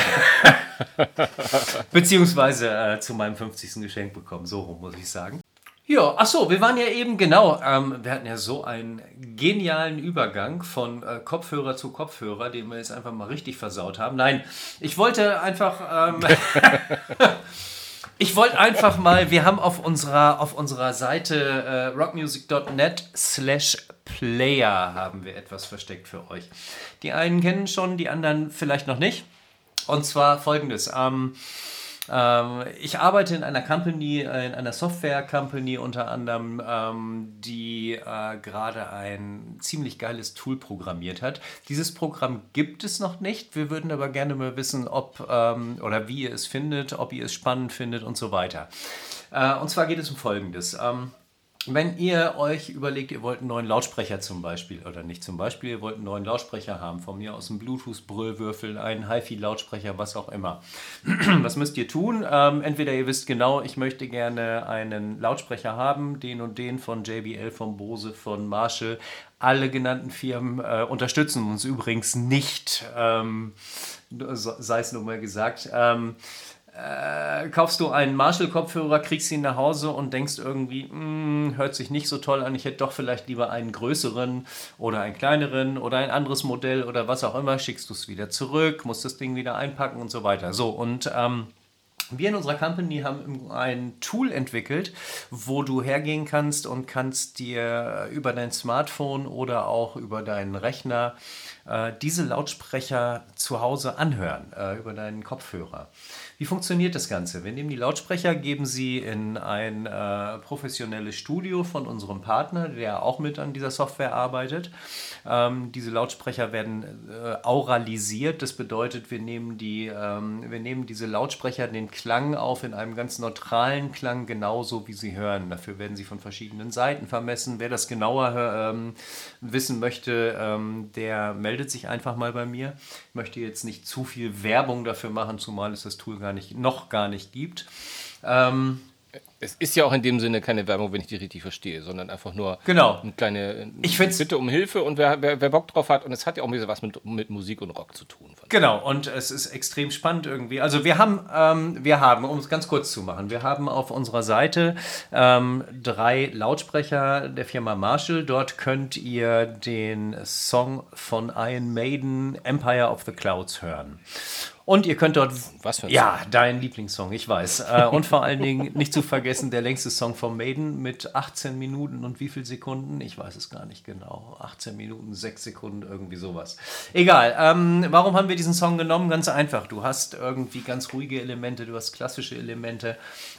Beziehungsweise äh, zu meinem 50. Geschenk bekommen, so rum muss ich sagen. Ja, ach so, wir waren ja eben genau, ähm, wir hatten ja so einen genialen Übergang von äh, Kopfhörer zu Kopfhörer, den wir jetzt einfach mal richtig versaut haben. Nein, ich wollte einfach, ähm, ich wollte einfach mal, wir haben auf unserer, auf unserer Seite äh, rockmusic.net slash player haben wir etwas versteckt für euch. Die einen kennen schon, die anderen vielleicht noch nicht. Und zwar folgendes. Ähm, ich arbeite in einer Company, äh, in einer Software-Company unter anderem, ähm, die äh, gerade ein ziemlich geiles Tool programmiert hat. Dieses Programm gibt es noch nicht. Wir würden aber gerne mal wissen, ob ähm, oder wie ihr es findet, ob ihr es spannend findet und so weiter. Äh, und zwar geht es um Folgendes. Wenn ihr euch überlegt, ihr wollt einen neuen Lautsprecher zum Beispiel, oder nicht zum Beispiel, ihr wollt einen neuen Lautsprecher haben, von mir aus einen Bluetooth-Brüllwürfel, einen HiFi-Lautsprecher, was auch immer. was müsst ihr tun? Ähm, entweder ihr wisst genau, ich möchte gerne einen Lautsprecher haben, den und den von JBL, von Bose, von Marshall. Alle genannten Firmen äh, unterstützen uns übrigens nicht, ähm, sei es nur mal gesagt. Ähm, äh, kaufst du einen Marshall-Kopfhörer, kriegst ihn nach Hause und denkst irgendwie, mm, hört sich nicht so toll an, ich hätte doch vielleicht lieber einen größeren oder einen kleineren oder ein anderes Modell oder was auch immer, schickst du es wieder zurück, musst das Ding wieder einpacken und so weiter. So, und ähm, wir in unserer Company haben ein Tool entwickelt, wo du hergehen kannst und kannst dir über dein Smartphone oder auch über deinen Rechner äh, diese Lautsprecher zu Hause anhören, äh, über deinen Kopfhörer. Wie funktioniert das Ganze? Wir nehmen die Lautsprecher, geben sie in ein äh, professionelles Studio von unserem Partner, der auch mit an dieser Software arbeitet. Ähm, diese Lautsprecher werden äh, auralisiert. Das bedeutet, wir nehmen, die, ähm, wir nehmen diese Lautsprecher den Klang auf in einem ganz neutralen Klang, genauso wie sie hören. Dafür werden sie von verschiedenen Seiten vermessen. Wer das genauer ähm, wissen möchte, ähm, der meldet sich einfach mal bei mir. Ich möchte jetzt nicht zu viel Werbung dafür machen, zumal es das Tool gar nicht, noch gar nicht gibt. Ähm, es ist ja auch in dem Sinne keine Werbung, wenn ich die richtig verstehe, sondern einfach nur genau. eine kleine ich Bitte um Hilfe und wer, wer, wer, Bock drauf hat. Und es hat ja auch ein bisschen was mit, mit Musik und Rock zu tun. Genau, und es ist extrem spannend irgendwie. Also wir haben, ähm, wir haben, um es ganz kurz zu machen, wir haben auf unserer Seite ähm, drei Lautsprecher der Firma Marshall. Dort könnt ihr den Song von Iron Maiden, Empire of the Clouds, hören. Und ihr könnt dort. Was für ein Ja, Song? dein Lieblingssong, ich weiß. Äh, und vor allen Dingen nicht zu vergessen, der längste Song von Maiden mit 18 Minuten und wie viel Sekunden? Ich weiß es gar nicht genau. 18 Minuten, 6 Sekunden, irgendwie sowas. Egal. Ähm, warum haben wir diesen Song genommen? Ganz einfach. Du hast irgendwie ganz ruhige Elemente, du hast klassische Elemente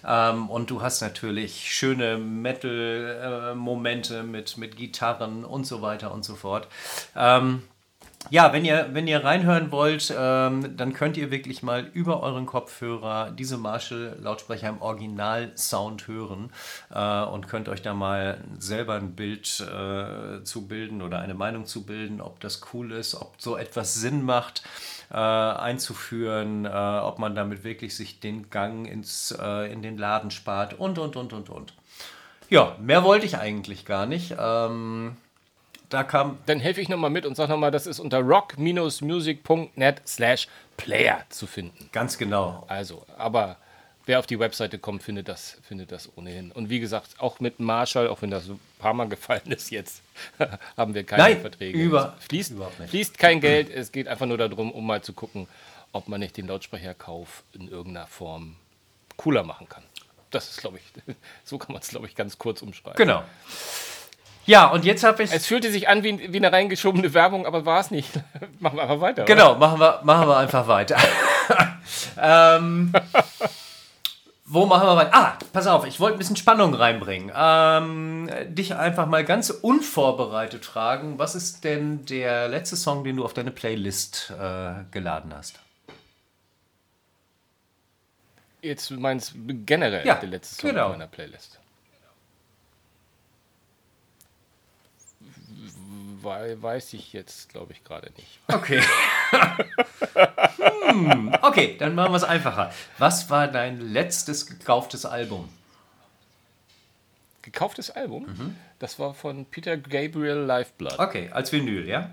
ähm, und du hast natürlich schöne Metal-Momente äh, mit, mit Gitarren und so weiter und so fort. Ähm, ja, wenn ihr, wenn ihr reinhören wollt, ähm, dann könnt ihr wirklich mal über euren Kopfhörer diese Marshall-Lautsprecher im Original-Sound hören äh, und könnt euch da mal selber ein Bild äh, zu bilden oder eine Meinung zu bilden, ob das cool ist, ob so etwas Sinn macht. Äh, einzuführen, äh, ob man damit wirklich sich den Gang ins, äh, in den Laden spart und, und, und, und, und. Ja, mehr wollte ich eigentlich gar nicht. Ähm, da kam. Dann helfe ich nochmal mit und sage nochmal, das ist unter rock-music.net slash player zu finden. Ganz genau. Also, aber wer auf die Webseite kommt, findet das, findet das ohnehin. Und wie gesagt, auch mit Marshall, auch wenn das ein paar Mal gefallen ist jetzt, haben wir keine Nein, Verträge. Über, fließt, fließt kein Geld, es geht einfach nur darum, um mal zu gucken, ob man nicht den Lautsprecherkauf in irgendeiner Form cooler machen kann. Das ist, glaube ich, so kann man es, glaube ich, ganz kurz umschreiben. Genau. Ja, und jetzt habe ich. Es fühlte sich an wie, wie eine reingeschobene Werbung, aber war es nicht. machen wir einfach weiter. Genau, machen wir, machen wir einfach weiter. ähm, wo machen wir weiter? Ah, pass auf, ich wollte ein bisschen Spannung reinbringen. Ähm, dich einfach mal ganz unvorbereitet fragen: Was ist denn der letzte Song, den du auf deine Playlist äh, geladen hast? Jetzt meinst du generell ja, der letzte Song genau. meiner Playlist? Weiß ich jetzt, glaube ich, gerade nicht. Okay. hm, okay, dann machen wir es einfacher. Was war dein letztes gekauftes Album? Gekauftes Album? Mhm. Das war von Peter Gabriel Lifeblood. Okay, als Vinyl, ja?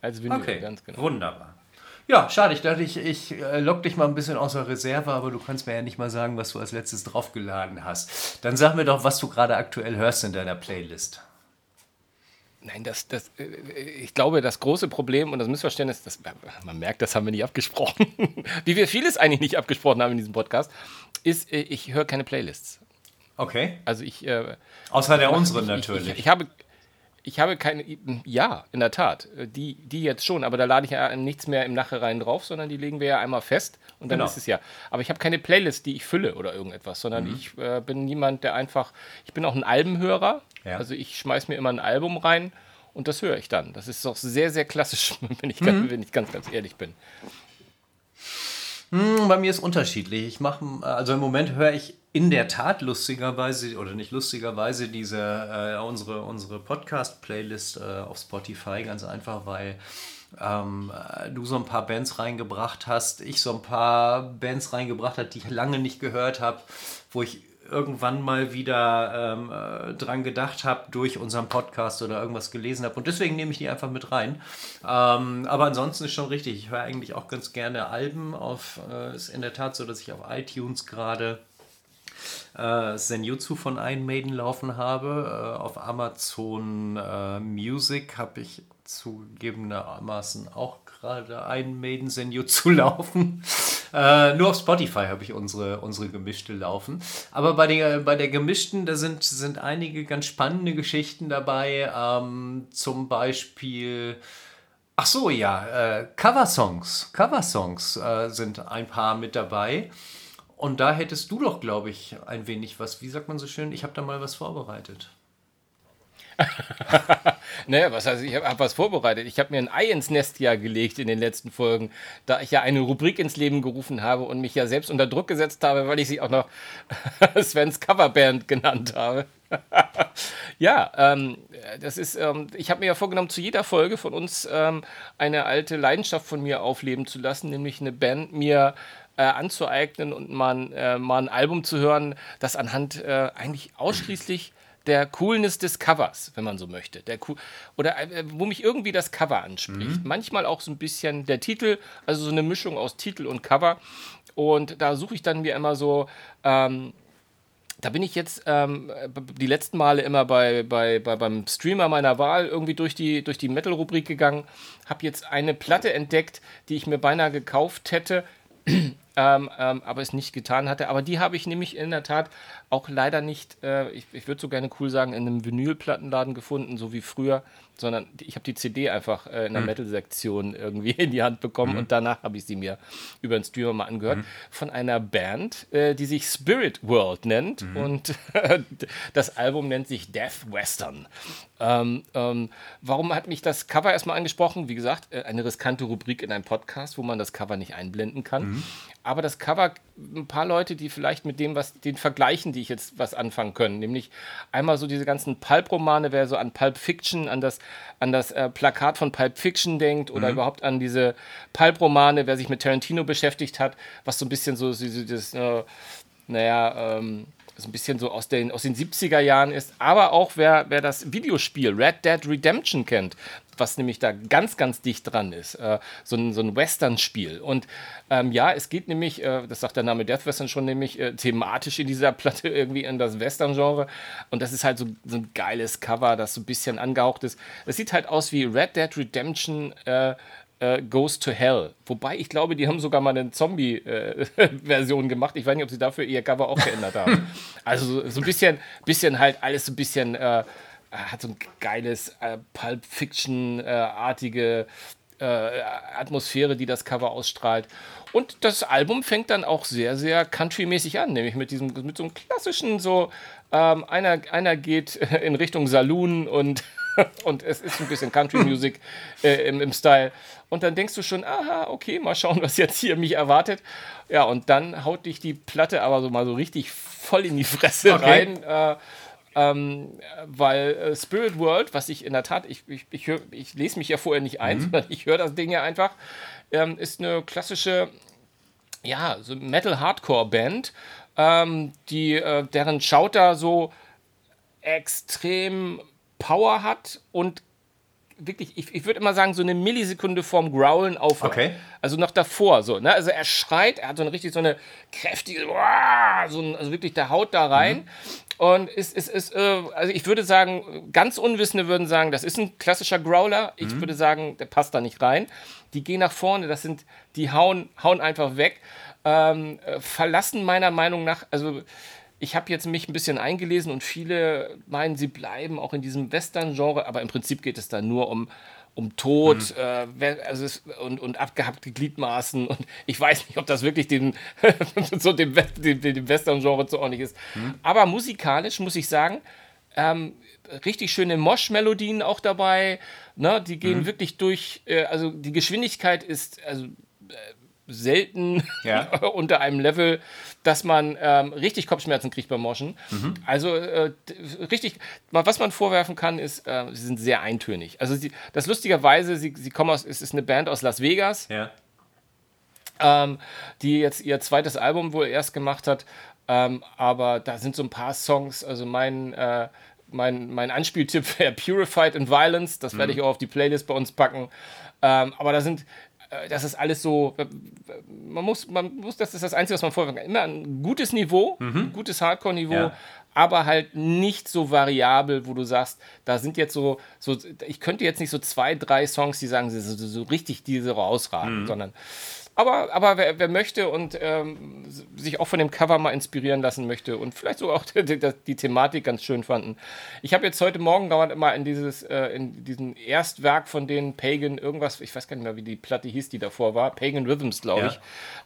Als Vinyl, okay. ganz genau. Wunderbar. Ja, schade. Ich dachte, ich, ich äh, lock dich mal ein bisschen außer Reserve, aber du kannst mir ja nicht mal sagen, was du als letztes draufgeladen hast. Dann sag mir doch, was du gerade aktuell hörst in deiner Playlist. Nein, das, das, äh, ich glaube, das große Problem und das Missverständnis, das, man merkt, das haben wir nicht abgesprochen, wie wir vieles eigentlich nicht abgesprochen haben in diesem Podcast, ist, äh, ich höre keine Playlists. Okay. Also ich. Äh, Außer der unseren ich, natürlich. Ich, ich, habe, ich habe keine. Ja, in der Tat. Die, die jetzt schon, aber da lade ich ja nichts mehr im Nachhinein drauf, sondern die legen wir ja einmal fest und dann Genau. ist es ja. Aber ich habe keine Playlist, die ich fülle oder irgendetwas, sondern Mhm. ich äh, bin niemand, der einfach. Ich bin auch ein Albenhörer. Ja. Also ich schmeiß mir immer ein Album rein und das höre ich dann. Das ist doch sehr, sehr klassisch, wenn ich, Mhm. ganz, wenn ich ganz, ganz ehrlich bin. Hm, bei mir ist unterschiedlich. Ich mache, also im Moment höre ich in der Tat lustigerweise oder nicht lustigerweise diese äh, unsere unsere Podcast-Playlist äh, auf Spotify ganz einfach, weil ähm, äh, du so ein paar Bands reingebracht hast, ich so ein paar Bands reingebracht habe, die ich lange nicht gehört habe, wo ich irgendwann mal wieder ähm, äh, dran gedacht habe durch unseren Podcast oder irgendwas gelesen habe. Und deswegen nehme ich die einfach mit rein. Ähm, aber ansonsten ist schon richtig. Ich höre eigentlich auch ganz gerne Alben. Auf, äh, ist in der Tat so, dass ich auf iTunes gerade äh, Senjutsu von Iron Maiden laufen habe. Äh, auf Amazon äh, Music habe ich zugegebenermaßen auch gerade Iron Maiden Senjutsu laufen. Äh, nur auf Spotify habe ich unsere, unsere gemischte laufen. Aber bei der, bei der gemischten, da sind, sind einige ganz spannende Geschichten dabei. Ähm, zum Beispiel. Ach so, ja, äh, Coversongs. Coversongs äh, sind ein paar mit dabei. Und da hättest du doch, glaube ich, ein wenig was. Wie sagt man so schön? Ich habe da mal was vorbereitet. naja, was heißt, ich habe hab was vorbereitet. Ich habe mir ein Ei ins Nest ja gelegt in den letzten Folgen, da ich ja eine Rubrik ins Leben gerufen habe und mich ja selbst unter Druck gesetzt habe, weil ich sie auch noch Svens Coverband genannt habe. ja, ähm, das ist, ähm, ich habe mir ja vorgenommen, zu jeder Folge von uns ähm, eine alte Leidenschaft von mir aufleben zu lassen, nämlich eine Band mir äh, anzueignen und mal, äh, mal ein Album zu hören, das anhand äh, eigentlich ausschließlich der Coolness des Covers, wenn man so möchte. Der cool oder äh, wo mich irgendwie das Cover anspricht. Mhm. Manchmal auch so ein bisschen der Titel, also so eine Mischung aus Titel und Cover. Und da suche ich dann mir immer so. Ähm, da bin ich jetzt ähm, die letzten Male immer bei, bei, bei, beim Streamer meiner Wahl irgendwie durch die, durch die Metal-Rubrik gegangen, habe jetzt eine Platte entdeckt, die ich mir beinahe gekauft hätte, ähm, ähm, aber es nicht getan hatte. Aber die habe ich nämlich in der Tat auch leider nicht, äh, ich, ich würde so gerne cool sagen, in einem Vinylplattenladen gefunden, so wie früher, sondern ich habe die CD einfach äh, in der mhm. Metal-Sektion irgendwie in die Hand bekommen mhm. und danach habe ich sie mir über den Streamer mal angehört. Mhm. Von einer Band, äh, die sich Spirit World nennt mhm. und das Album nennt sich Death Western. Ähm, ähm, warum hat mich das Cover erstmal angesprochen? Wie gesagt, äh, eine riskante Rubrik in einem Podcast, wo man das Cover nicht einblenden kann. Mhm. Aber das Cover, ein paar Leute, die vielleicht mit dem, was den vergleichen, die ich jetzt was anfangen können. Nämlich einmal so diese ganzen Pulp-Romane, wer so an Pulp Fiction, an das, an das äh, Plakat von Pulp Fiction denkt oder mhm. überhaupt an diese Pulp-Romane, wer sich mit Tarantino beschäftigt hat, was so ein bisschen so, so dieses, äh, naja, ähm, so ein bisschen so aus den, aus den 70er Jahren ist, aber auch wer, wer das Videospiel Red Dead Redemption kennt, was nämlich da ganz, ganz dicht dran ist. Äh, so ein, so ein Western-Spiel. Und ähm, ja, es geht nämlich, äh, das sagt der Name Death Western schon, nämlich äh, thematisch in dieser Platte irgendwie in das Western-Genre. Und das ist halt so, so, ein geiles Cover, das so ein bisschen angehaucht ist. Es sieht halt aus wie Red Dead Redemption äh, äh, Goes to Hell. Wobei ich glaube, die haben sogar mal eine Zombie-Version äh, gemacht. Ich weiß nicht, ob sie dafür ihr Cover auch geändert haben. Also so, so ein bisschen, bisschen halt alles so ein bisschen äh, hat so ein geiles äh, Pulp Fiction-artige äh, Atmosphäre, die das Cover ausstrahlt. Und das Album fängt dann auch sehr, sehr country-mäßig an, nämlich mit diesem, mit so einem klassischen, so, ähm, einer, einer geht in Richtung Saloon und, und es ist ein bisschen Country-Music äh, im, im Style. Und dann denkst du schon, aha, okay, mal schauen, was jetzt hier mich erwartet. Ja, und dann haut dich die Platte aber so mal so richtig voll in die Fresse okay. rein. Äh, ähm, weil äh, Spirit World, was ich in der Tat, ich, ich, ich, hör, ich lese mich ja vorher nicht ein, mhm. sondern ich höre das Ding ja einfach, ähm, ist eine klassische, ja, so Metal-Hardcore-Band, ähm, die, äh, deren Schauter so extrem Power hat und wirklich, ich, ich würde immer sagen, so eine Millisekunde vorm Growlen aufhört. Okay. Also noch davor so. Ne? Also er schreit, er hat so eine richtig so eine kräftige, so ein, also wirklich, der haut da rein. Mhm. Und ist, ist, ist, äh, also ich würde sagen, ganz Unwissende würden sagen, das ist ein klassischer Growler. Ich mhm. würde sagen, der passt da nicht rein. Die gehen nach vorne, das sind, die hauen, hauen einfach weg. Ähm, äh, verlassen meiner Meinung nach, also ich habe jetzt mich ein bisschen eingelesen und viele meinen, sie bleiben auch in diesem Western-Genre, aber im Prinzip geht es da nur um, um Tod mhm. äh, also es, und, und abgehackte Gliedmaßen. Und ich weiß nicht, ob das wirklich dem, so dem, dem, dem Western-Genre zuordentlich ist. Mhm. Aber musikalisch muss ich sagen, ähm, richtig schöne Mosh-Melodien auch dabei. Ne? Die gehen mhm. wirklich durch, äh, also die Geschwindigkeit ist, also äh, selten ja. unter einem Level, dass man ähm, richtig Kopfschmerzen kriegt beim Moschen. Mhm. Also äh, richtig, was man vorwerfen kann, ist, äh, sie sind sehr eintönig. Also sie, das lustigerweise, sie, sie kommen aus, es ist eine Band aus Las Vegas. Ja. Ähm, die jetzt ihr zweites Album wohl erst gemacht hat. Ähm, aber da sind so ein paar Songs, also mein, äh, mein, mein Anspieltipp wäre Purified in Violence, das werde mhm. ich auch auf die Playlist bei uns packen. Ähm, aber da sind, das ist alles so, äh, man muss, man muss, das ist das Einzige, was man vorher kann. Immer ein gutes Niveau, mhm. ein gutes Hardcore-Niveau, ja. aber halt nicht so variabel, wo du sagst, da sind jetzt so, so ich könnte jetzt nicht so zwei, drei Songs, die sagen, so, so, so richtig diese rausragen, mhm. sondern aber, aber wer, wer möchte und ähm, sich auch von dem Cover mal inspirieren lassen möchte und vielleicht so auch die, die, die Thematik ganz schön fanden. Ich habe jetzt heute Morgen dauernd immer in dieses, äh, in diesen Erstwerk von den Pagan irgendwas, ich weiß gar nicht mehr, wie die Platte hieß, die davor war, Pagan Rhythms, glaube ich.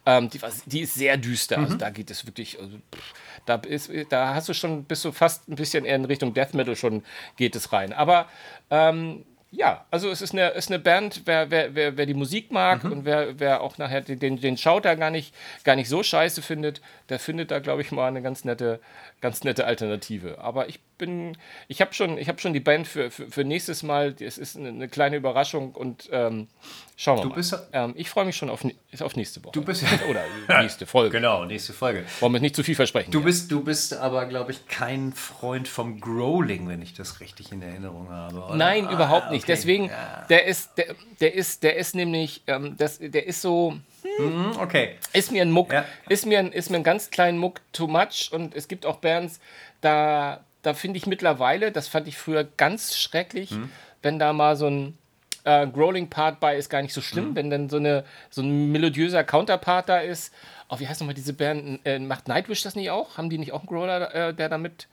Ja. Ähm, die, die, ist sehr düster. Also mhm. Also da geht es wirklich. Also, da, ist, da hast du schon, bist du fast ein bisschen eher in Richtung Death Metal schon geht es rein. Aber ähm, ja, also es ist eine, ist eine Band, wer, wer, wer, wer die Musik mag mhm. und wer, wer auch nachher den, den Schauter gar nicht, gar nicht so scheiße findet, der findet da, glaube ich, mal eine ganz nette, ganz nette Alternative. Aber ich bin, ich habe schon, hab schon die Band für, für, für nächstes Mal. Es ist eine, eine, kleine Überraschung und ähm, schauen wir du mal. Bist, ähm, ich freue mich schon auf, auf nächste Woche. Du bist oder nächste Folge. Genau, nächste Folge. Wollen wir nicht zu viel versprechen. Du bist, du bist aber, glaube ich, kein Freund vom Growling, wenn ich das richtig in Erinnerung habe. Oder? Nein, ah, überhaupt nicht. Okay. Deswegen, ja. der ist, der, der ist, der ist nämlich, ähm, das, der ist so. Hm, okay. Ist mir ein Muck, ja. ist, mir ein, ist mir ein ganz kleinen Muck too much und es gibt auch Bands, da da finde ich mittlerweile, das fand ich früher ganz schrecklich, mhm. wenn da mal so ein äh, Growling-Part bei ist, gar nicht so schlimm, mhm. wenn dann so, eine, so ein melodiöser Counterpart da ist. Oh, wie heißt nochmal diese Band? Äh, macht Nightwish das nicht auch? Haben die nicht auch einen Growler, äh, der damit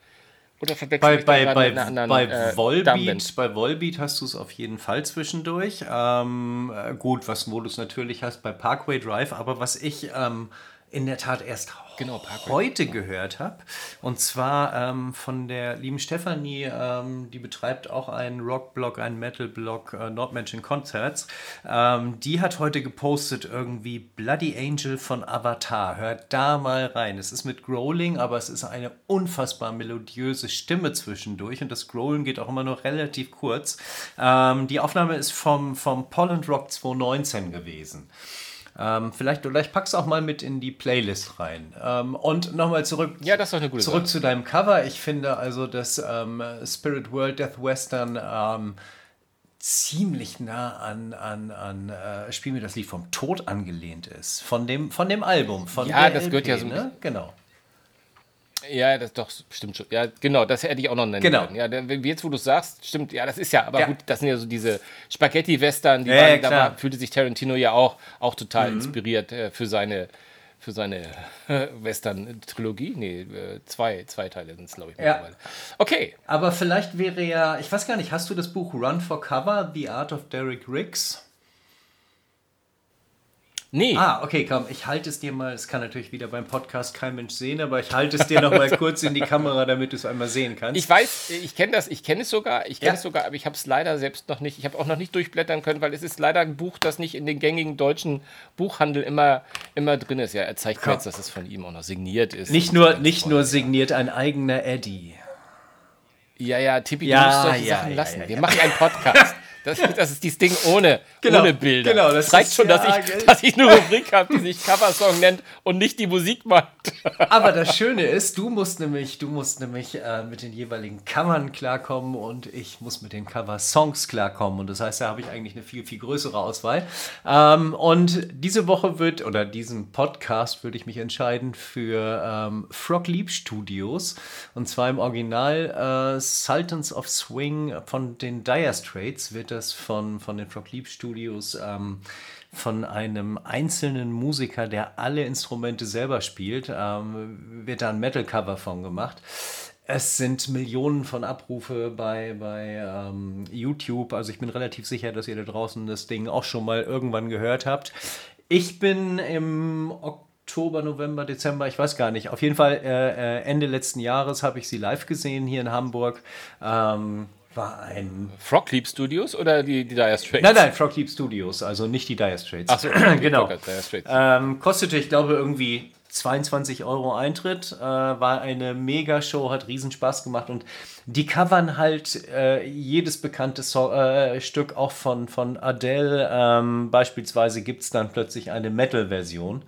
oder verwechselt bei, bei, bei, anderen, bei, äh, Volbeat, bei Volbeat hast du es auf jeden Fall zwischendurch. Ähm, äh, gut, was wo du es natürlich hast bei Parkway Drive, aber was ich ähm, in der Tat erst genau, heute gehört habe. Und zwar ähm, von der lieben Stefanie, ähm, die betreibt auch einen Rock-Blog, einen Metal-Blog, äh, Not Mention Concerts. Ähm, die hat heute gepostet irgendwie Bloody Angel von Avatar. Hört da mal rein. Es ist mit Growling, aber es ist eine unfassbar melodiöse Stimme zwischendurch und das Growling geht auch immer nur relativ kurz. Ähm, die Aufnahme ist vom, vom Polland Rock 2019 gewesen. Ähm, vielleicht, vielleicht packst du auch mal mit in die Playlist rein. Ähm, und nochmal zurück, ja, das ist eine gute zurück zu deinem Cover. Ich finde also, dass ähm, Spirit World Death Western ähm, ziemlich nah an, an, an äh, Spiel mir das Lied vom Tod angelehnt ist. Von dem, von dem Album. Von ja, das LP, gehört ja so. Ne? Genau. Ja, das doch, stimmt schon. Ja, genau, das hätte ich auch noch nennen genau. können. Ja, jetzt, wo du sagst, stimmt, ja, das ist ja, aber ja. gut, das sind ja so diese Spaghetti-Western, die ja, waren, da war, fühlte sich Tarantino ja auch, auch total mhm. inspiriert äh, für seine, für seine Western-Trilogie. Nee, äh, zwei, zwei Teile sind es, glaube ich, mittlerweile. Okay. Aber vielleicht wäre ja, ich weiß gar nicht, hast du das Buch Run for Cover, The Art of Derek Riggs? Nee. Ah, okay, komm, ich halte es dir mal, es kann natürlich wieder beim Podcast kein Mensch sehen, aber ich halte es dir noch mal kurz in die Kamera, damit du es einmal sehen kannst. Ich weiß, ich kenne das, ich kenne es sogar, ich kenne ja. es sogar, aber ich habe es leider selbst noch nicht, ich habe auch noch nicht durchblättern können, weil es ist leider ein Buch, das nicht in den gängigen deutschen Buchhandel immer, immer drin ist. Ja, er zeigt mir jetzt, dass es von ihm auch noch signiert ist. Nicht nur, nicht nur signiert, ein eigener Eddie. Ja, ja, Tippi, ja, du musst solche ja, Sachen lassen. Wir machen einen Podcast. Das, das ist dieses Ding ohne, genau, ohne Bilder. Genau, das reicht schon, dass, ich, dass ich eine Rubrik habe, die sich Coversong nennt und nicht die Musik macht. Aber das Schöne ist, du musst nämlich, du musst nämlich äh, mit den jeweiligen Covern klarkommen und ich muss mit den Cover-Songs klarkommen. Und das heißt, da habe ich eigentlich eine viel, viel größere Auswahl. Ähm, und diese Woche wird, oder diesen Podcast würde ich mich entscheiden für ähm, Frog Leap Studios. Und zwar im Original äh, Sultans of Swing von den Dire Straits wird das von, von den Frog Leap Studios ähm, von einem einzelnen Musiker, der alle Instrumente selber spielt, ähm, wird da ein Metal-Cover von gemacht. Es sind Millionen von Abrufe bei, bei ähm, YouTube. Also ich bin relativ sicher, dass ihr da draußen das Ding auch schon mal irgendwann gehört habt. Ich bin im Oktober, November, Dezember, ich weiß gar nicht. Auf jeden Fall äh, äh Ende letzten Jahres habe ich sie live gesehen hier in Hamburg. Ähm, war ein. Frog Leap Studios oder die, die Dire Straits? Nein, nein, Frog Leap Studios, also nicht die Dire Straits. Ach so, genau. Dire Straits. Ähm, kostete, ich glaube, irgendwie 22 Euro Eintritt, äh, war eine Mega-Show, hat riesen Spaß gemacht und die covern halt äh, jedes bekannte so äh, Stück auch von, von Adele. Ähm, beispielsweise gibt es dann plötzlich eine Metal-Version.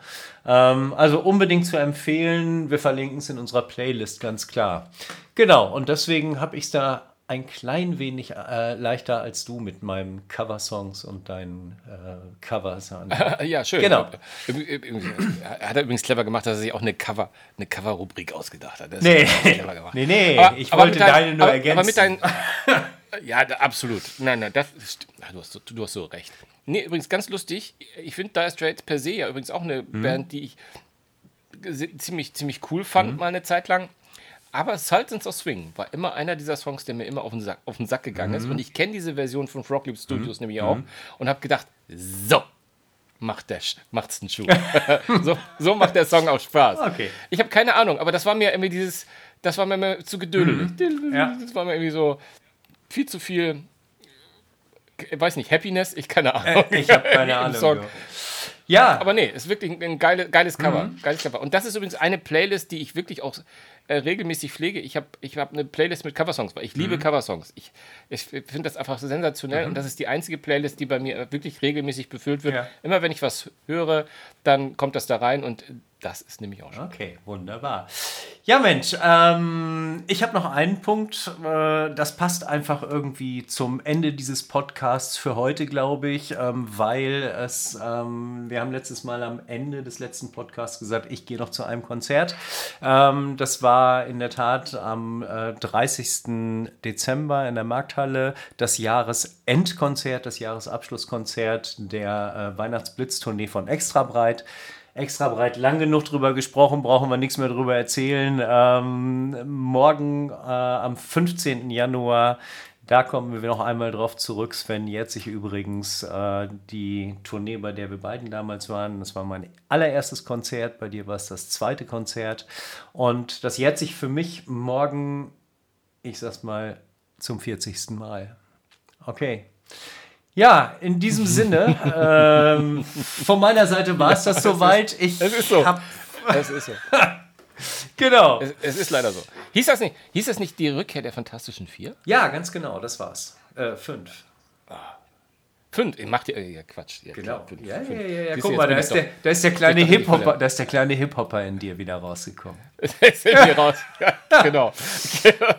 Ähm, also unbedingt zu empfehlen. Wir verlinken es in unserer Playlist, ganz klar. Genau, und deswegen habe ich es da ein klein wenig äh, leichter als du mit meinen Coversongs und deinen äh, Covers. ja, schön. Genau. Hat er übrigens clever gemacht, dass er sich auch eine Cover, eine Cover-Rubrik ausgedacht hat. Das nee. nee, nee, aber, ich wollte dein, deine nur aber, ergänzen. Aber mit deinen, ja, absolut. Nein, nein, das, du, hast, du hast so recht. Nee, übrigens ganz lustig. Ich finde Dire Straits per se ja übrigens auch eine mhm. Band, die ich ziemlich, ziemlich cool fand, mhm. mal eine Zeit lang. Aber Sultans of Swing war immer einer dieser Songs, der mir immer auf den Sack, auf den Sack gegangen mhm. ist. Und ich kenne diese Version von Frog Leap Studios mhm. nämlich auch. Mhm. Und habe gedacht, so, macht der, macht's den Schuh. so, so macht der Song auch Spaß. Okay. Ich habe keine Ahnung, aber das war mir irgendwie dieses, das war mir immer zu geduldig. Mhm. Ja. Das war mir irgendwie so viel zu viel, ich weiß nicht, Happiness, ich keine Ahnung. Äh, ich habe keine Ahnung. Ja. Aber nee, ist wirklich ein geile, geiles Cover. Mhm. Geiles Cover. Und das ist übrigens eine Playlist, die ich wirklich auch äh, regelmäßig pflege. Ich habe ich hab eine Playlist mit Coversongs, weil ich liebe mhm. Coversongs. Ich, ich finde das einfach sensationell mhm. und das ist die einzige Playlist, die bei mir wirklich regelmäßig befüllt wird. Ja. Immer wenn ich was höre, dann kommt das da rein und das ist nämlich auch schon. Okay, wunderbar. Ja, Mensch, ähm, ich habe noch einen Punkt. Äh, das passt einfach irgendwie zum Ende dieses Podcasts für heute, glaube ich, ähm, weil es, ähm, wir haben letztes Mal am Ende des letzten Podcasts gesagt, ich gehe noch zu einem Konzert. Ähm, das war in der Tat am äh, 30. Dezember in der Markthalle das Jahresendkonzert, das Jahresabschlusskonzert der äh, Weihnachtsblitztournee von Extra Breit extra breit lang genug drüber gesprochen, brauchen wir nichts mehr drüber erzählen. Ähm, morgen äh, am 15. Januar, da kommen wir noch einmal drauf zurück. Sven jährt sich übrigens äh, die Tournee, bei der wir beiden damals waren. Das war mein allererstes Konzert, bei dir war es das zweite Konzert. Und das jährt sich für mich morgen, ich sag's mal, zum 40. Mal. Okay. Ja, in diesem Sinne, ähm, von meiner Seite war es das soweit. Ich es ist so. Hab es ist so. genau. Es, es, ist leider so. Hieß das, nicht, hieß das nicht die Rückkehr der Fantastischen Vier? Ja, ganz genau, das war's. Äh, fünf. Ah. Fünf, macht ihr ja Quatsch. Ja, genau. Fünf, ja, ja, ja, ja. Guck mal, da ist, der, da ist der kleine Hip-Hopper, da ist der kleine Hip-Hopper in dir wieder rausgekommen. Ist in dir raus. Ja, genau.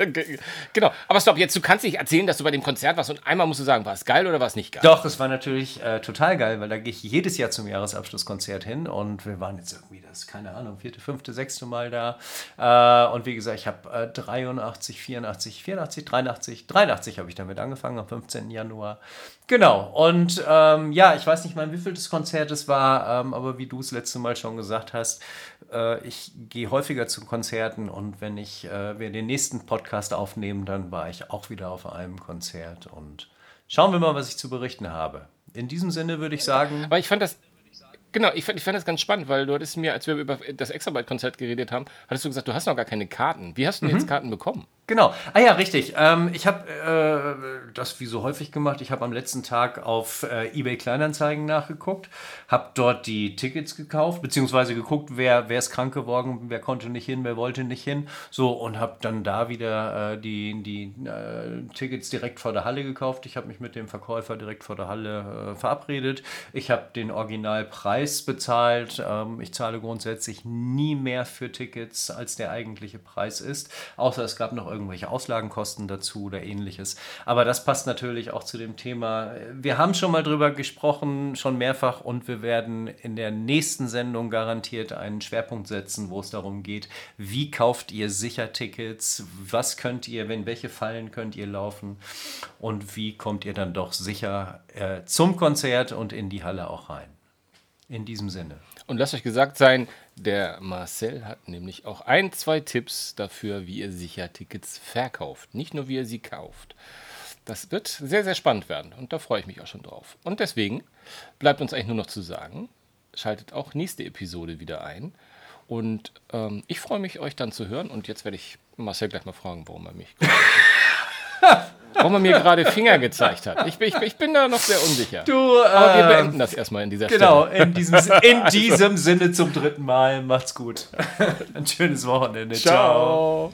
genau. Aber stopp, jetzt, du kannst nicht erzählen, dass du bei dem Konzert warst und einmal musst du sagen, war es geil oder war es nicht geil? Doch, es war natürlich äh, total geil, weil da gehe ich jedes Jahr zum Jahresabschlusskonzert hin und wir waren jetzt irgendwie das, keine Ahnung, vierte, fünfte, sechste Mal da. Äh, und wie gesagt, ich habe äh, 83, 84, 84, 83, 83 habe ich damit angefangen am 15. Januar. Genau, und ähm, ja, ich weiß nicht mal, wie viel das Konzert es war, ähm, aber wie du es letzte Mal schon gesagt hast, äh, ich gehe häufiger zu Konzerten und wenn ich, äh, wir den nächsten Podcast aufnehmen, dann war ich auch wieder auf einem Konzert und schauen wir mal, was ich zu berichten habe. In diesem Sinne würde ich sagen. Aber ich fand das, Genau, ich fand, ich fand das ganz spannend, weil du hattest mir, als wir über das Extrabyte-Konzert geredet haben, hattest du gesagt, du hast noch gar keine Karten. Wie hast du denn mhm. jetzt Karten bekommen? Genau. Ah ja, richtig. Ähm, ich habe äh, das wie so häufig gemacht. Ich habe am letzten Tag auf äh, eBay Kleinanzeigen nachgeguckt, habe dort die Tickets gekauft, beziehungsweise geguckt, wer, wer ist krank geworden, wer konnte nicht hin, wer wollte nicht hin. So, und habe dann da wieder äh, die, die äh, Tickets direkt vor der Halle gekauft. Ich habe mich mit dem Verkäufer direkt vor der Halle äh, verabredet. Ich habe den Originalpreis bezahlt. Ähm, ich zahle grundsätzlich nie mehr für Tickets, als der eigentliche Preis ist. Außer es gab noch irgendwelche Auslagenkosten dazu oder ähnliches. Aber das passt natürlich auch zu dem Thema. Wir haben schon mal drüber gesprochen, schon mehrfach, und wir werden in der nächsten Sendung garantiert einen Schwerpunkt setzen, wo es darum geht, wie kauft ihr sicher Tickets, was könnt ihr, wenn welche Fallen könnt ihr laufen und wie kommt ihr dann doch sicher äh, zum Konzert und in die Halle auch rein. In diesem Sinne. Und lasst euch gesagt sein, der Marcel hat nämlich auch ein, zwei Tipps dafür, wie ihr sicher Tickets verkauft. Nicht nur, wie ihr sie kauft. Das wird sehr, sehr spannend werden und da freue ich mich auch schon drauf. Und deswegen bleibt uns eigentlich nur noch zu sagen, schaltet auch nächste Episode wieder ein. Und ähm, ich freue mich, euch dann zu hören. Und jetzt werde ich Marcel gleich mal fragen, warum er mich. warum er mir gerade Finger gezeigt hat. Ich, ich, ich bin da noch sehr unsicher. Du, Aber wir äh, beenden das erstmal in dieser Genau, Stelle. in diesem, in diesem Sinne zum dritten Mal. Macht's gut. Ein schönes Wochenende. Ciao. Ciao.